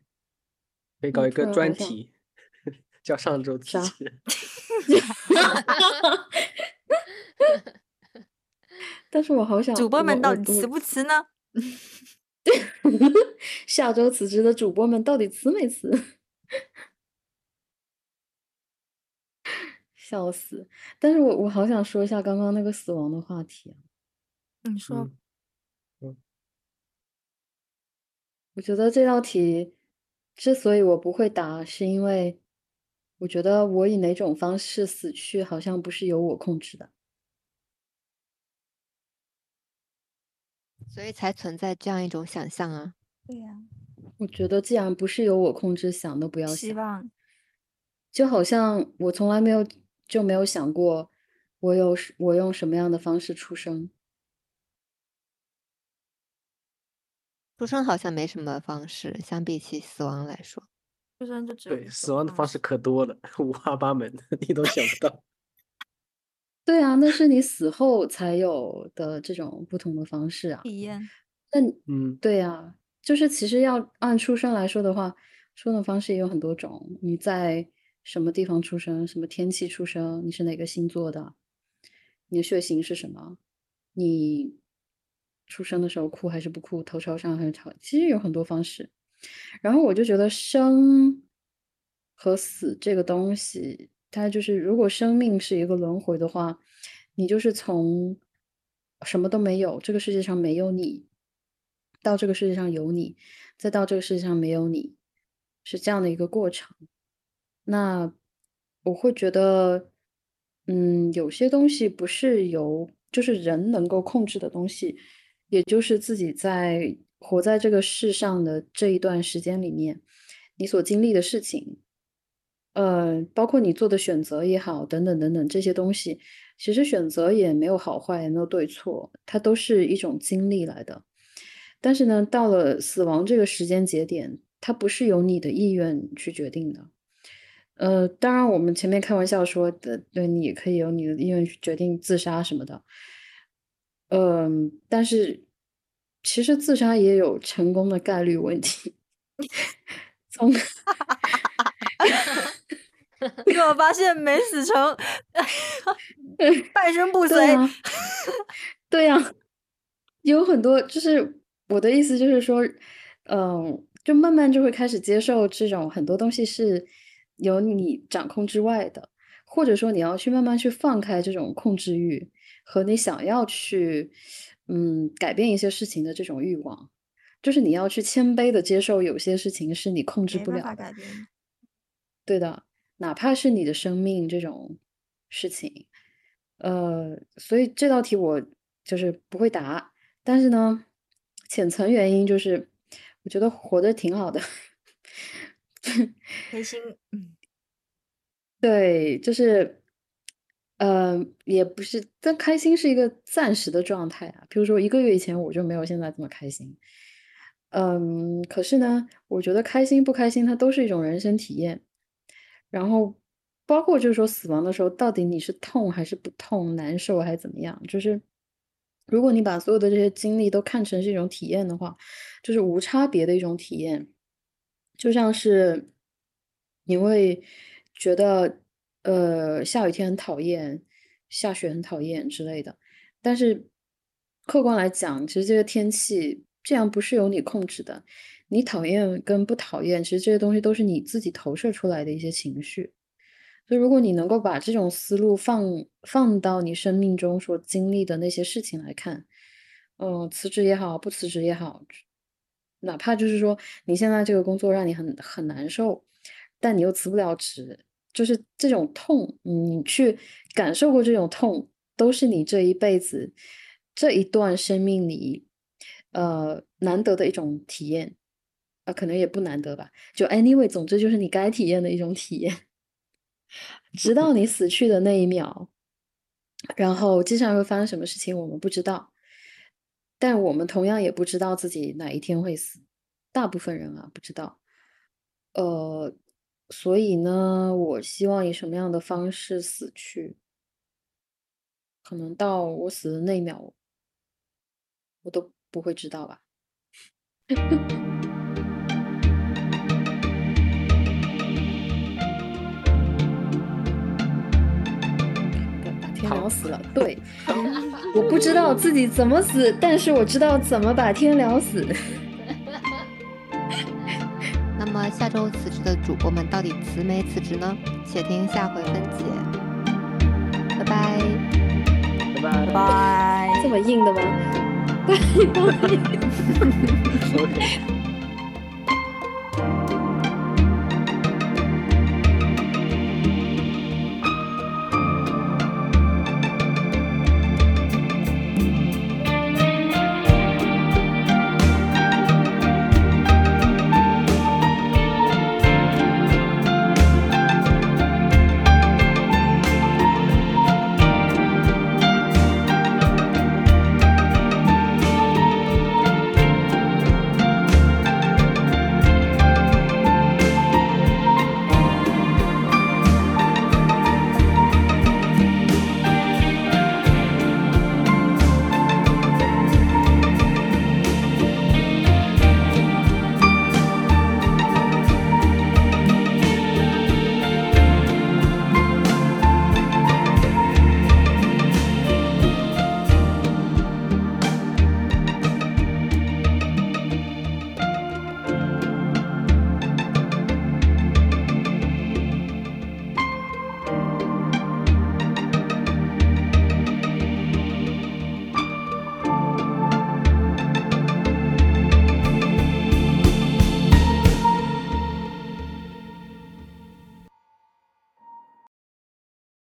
S3: 可以搞一个专题，叫上周辞职。
S1: 但是我好想
S2: 主播
S1: 我我
S2: 们到底辞不辞呢？
S1: 下周辞职的主播们到底辞没辞？笑死！但是我我好想说一下刚刚那个死亡的话题啊，
S2: 你说
S3: 嗯，
S1: 我觉得这道题之所以我不会答，是因为我觉得我以哪种方式死去，好像不是由我控制的。
S4: 所以才存在这样一种想象啊。
S2: 对呀、
S1: 我觉得既然不是由我控制，想都不要想。
S2: 希望
S1: 就好像我从来没有就没有想过，我有我用什么样的方式出生。
S4: 出生好像没什么方式，相比起死亡来说，
S2: 出生就只
S3: 对，死亡的方式可多了，五花八门，你都想不到。
S1: 对啊，那是你死后才有的这种不同的方式啊。
S2: 体验。
S1: 那
S3: 嗯，
S1: 对啊，就是其实要按出生来说的话，出生的方式也有很多种。你在什么地方出生，什么天气出生，你是哪个星座的，你的血型是什么，你出生的时候哭还是不哭，头朝上还是朝，其实有很多方式。然后我就觉得生和死这个东西，它就是如果生命是一个轮回的话，你就是从什么都没有，这个世界上没有你，到这个世界上有你，再到这个世界上没有你，是这样的一个过程。那我会觉得，嗯，有些东西不是由就是人能够控制的东西，也就是自己在活在这个世上的这一段时间里面，你所经历的事情，呃，包括你做的选择也好，等等等等这些东西，其实选择也没有好坏，也没有对错，它都是一种经历来的。但是呢，到了死亡这个时间节点，它不是由你的意愿去决定的。呃，当然，我们前面开玩笑说的，对你也可以由你的意愿去决定自杀什么的。嗯，但是其实自杀也有成功的概率问题。从
S2: 结果发现没死成，半身不 遂。
S1: 对啊，对呀，有很多，就是我的意思就是说，嗯，就慢慢就会开始接受这种很多东西是由你掌控之外的，或者说你要去慢慢去放开这种控制欲和你想要去嗯改变一些事情的这种欲望，就是你要去谦卑的接受有些事情是你控制不了的。对的，哪怕是你的生命这种事情，呃，所以这道题我就是不会答，但是呢，浅层原因就是我觉得活得挺好的，
S2: 开心，嗯，
S1: 对，就是，呃，也不是，但开心是一个暂时的状态啊。比如说一个月以前我就没有现在这么开心，嗯，可是呢，我觉得开心不开心它都是一种人生体验。然后包括就是说死亡的时候，到底你是痛还是不痛，难受还是怎么样？就是如果你把所有的这些经历都看成是一种体验的话，就是无差别的一种体验，就像是你会觉得呃下雨天很讨厌，下雪很讨厌之类的，但是客观来讲，其实这个天气这样不是由你控制的。你讨厌跟不讨厌，其实这些东西都是你自己投射出来的一些情绪。所以，如果你能够把这种思路放放到你生命中所经历的那些事情来看，嗯，辞职也好，不辞职也好，哪怕就是说你现在这个工作让你很很难受，但你又辞不了职，就是这种痛，你去感受过这种痛，都是你这一辈子这一段生命里，呃，难得的一种体验。啊，可能也不难得吧。就 anyway，总之就是你该体验的一种体验，直到你死去的那一秒。然后接下来会发生什么事情，我们不知道，但我们同样也不知道自己哪一天会死。大部分人啊，不知道。呃，所以呢，我希望以什么样的方式死去，可能到我死的那一秒，我都不会知道吧。聊死了，对，我不知道自己怎么死，但是我知道怎么把天聊死。
S4: 那么下周辞职的主播们到底辞没辞职呢？且听下回分解。拜拜。
S3: 拜拜
S2: 拜拜。
S1: 这么硬的吗？拜拜。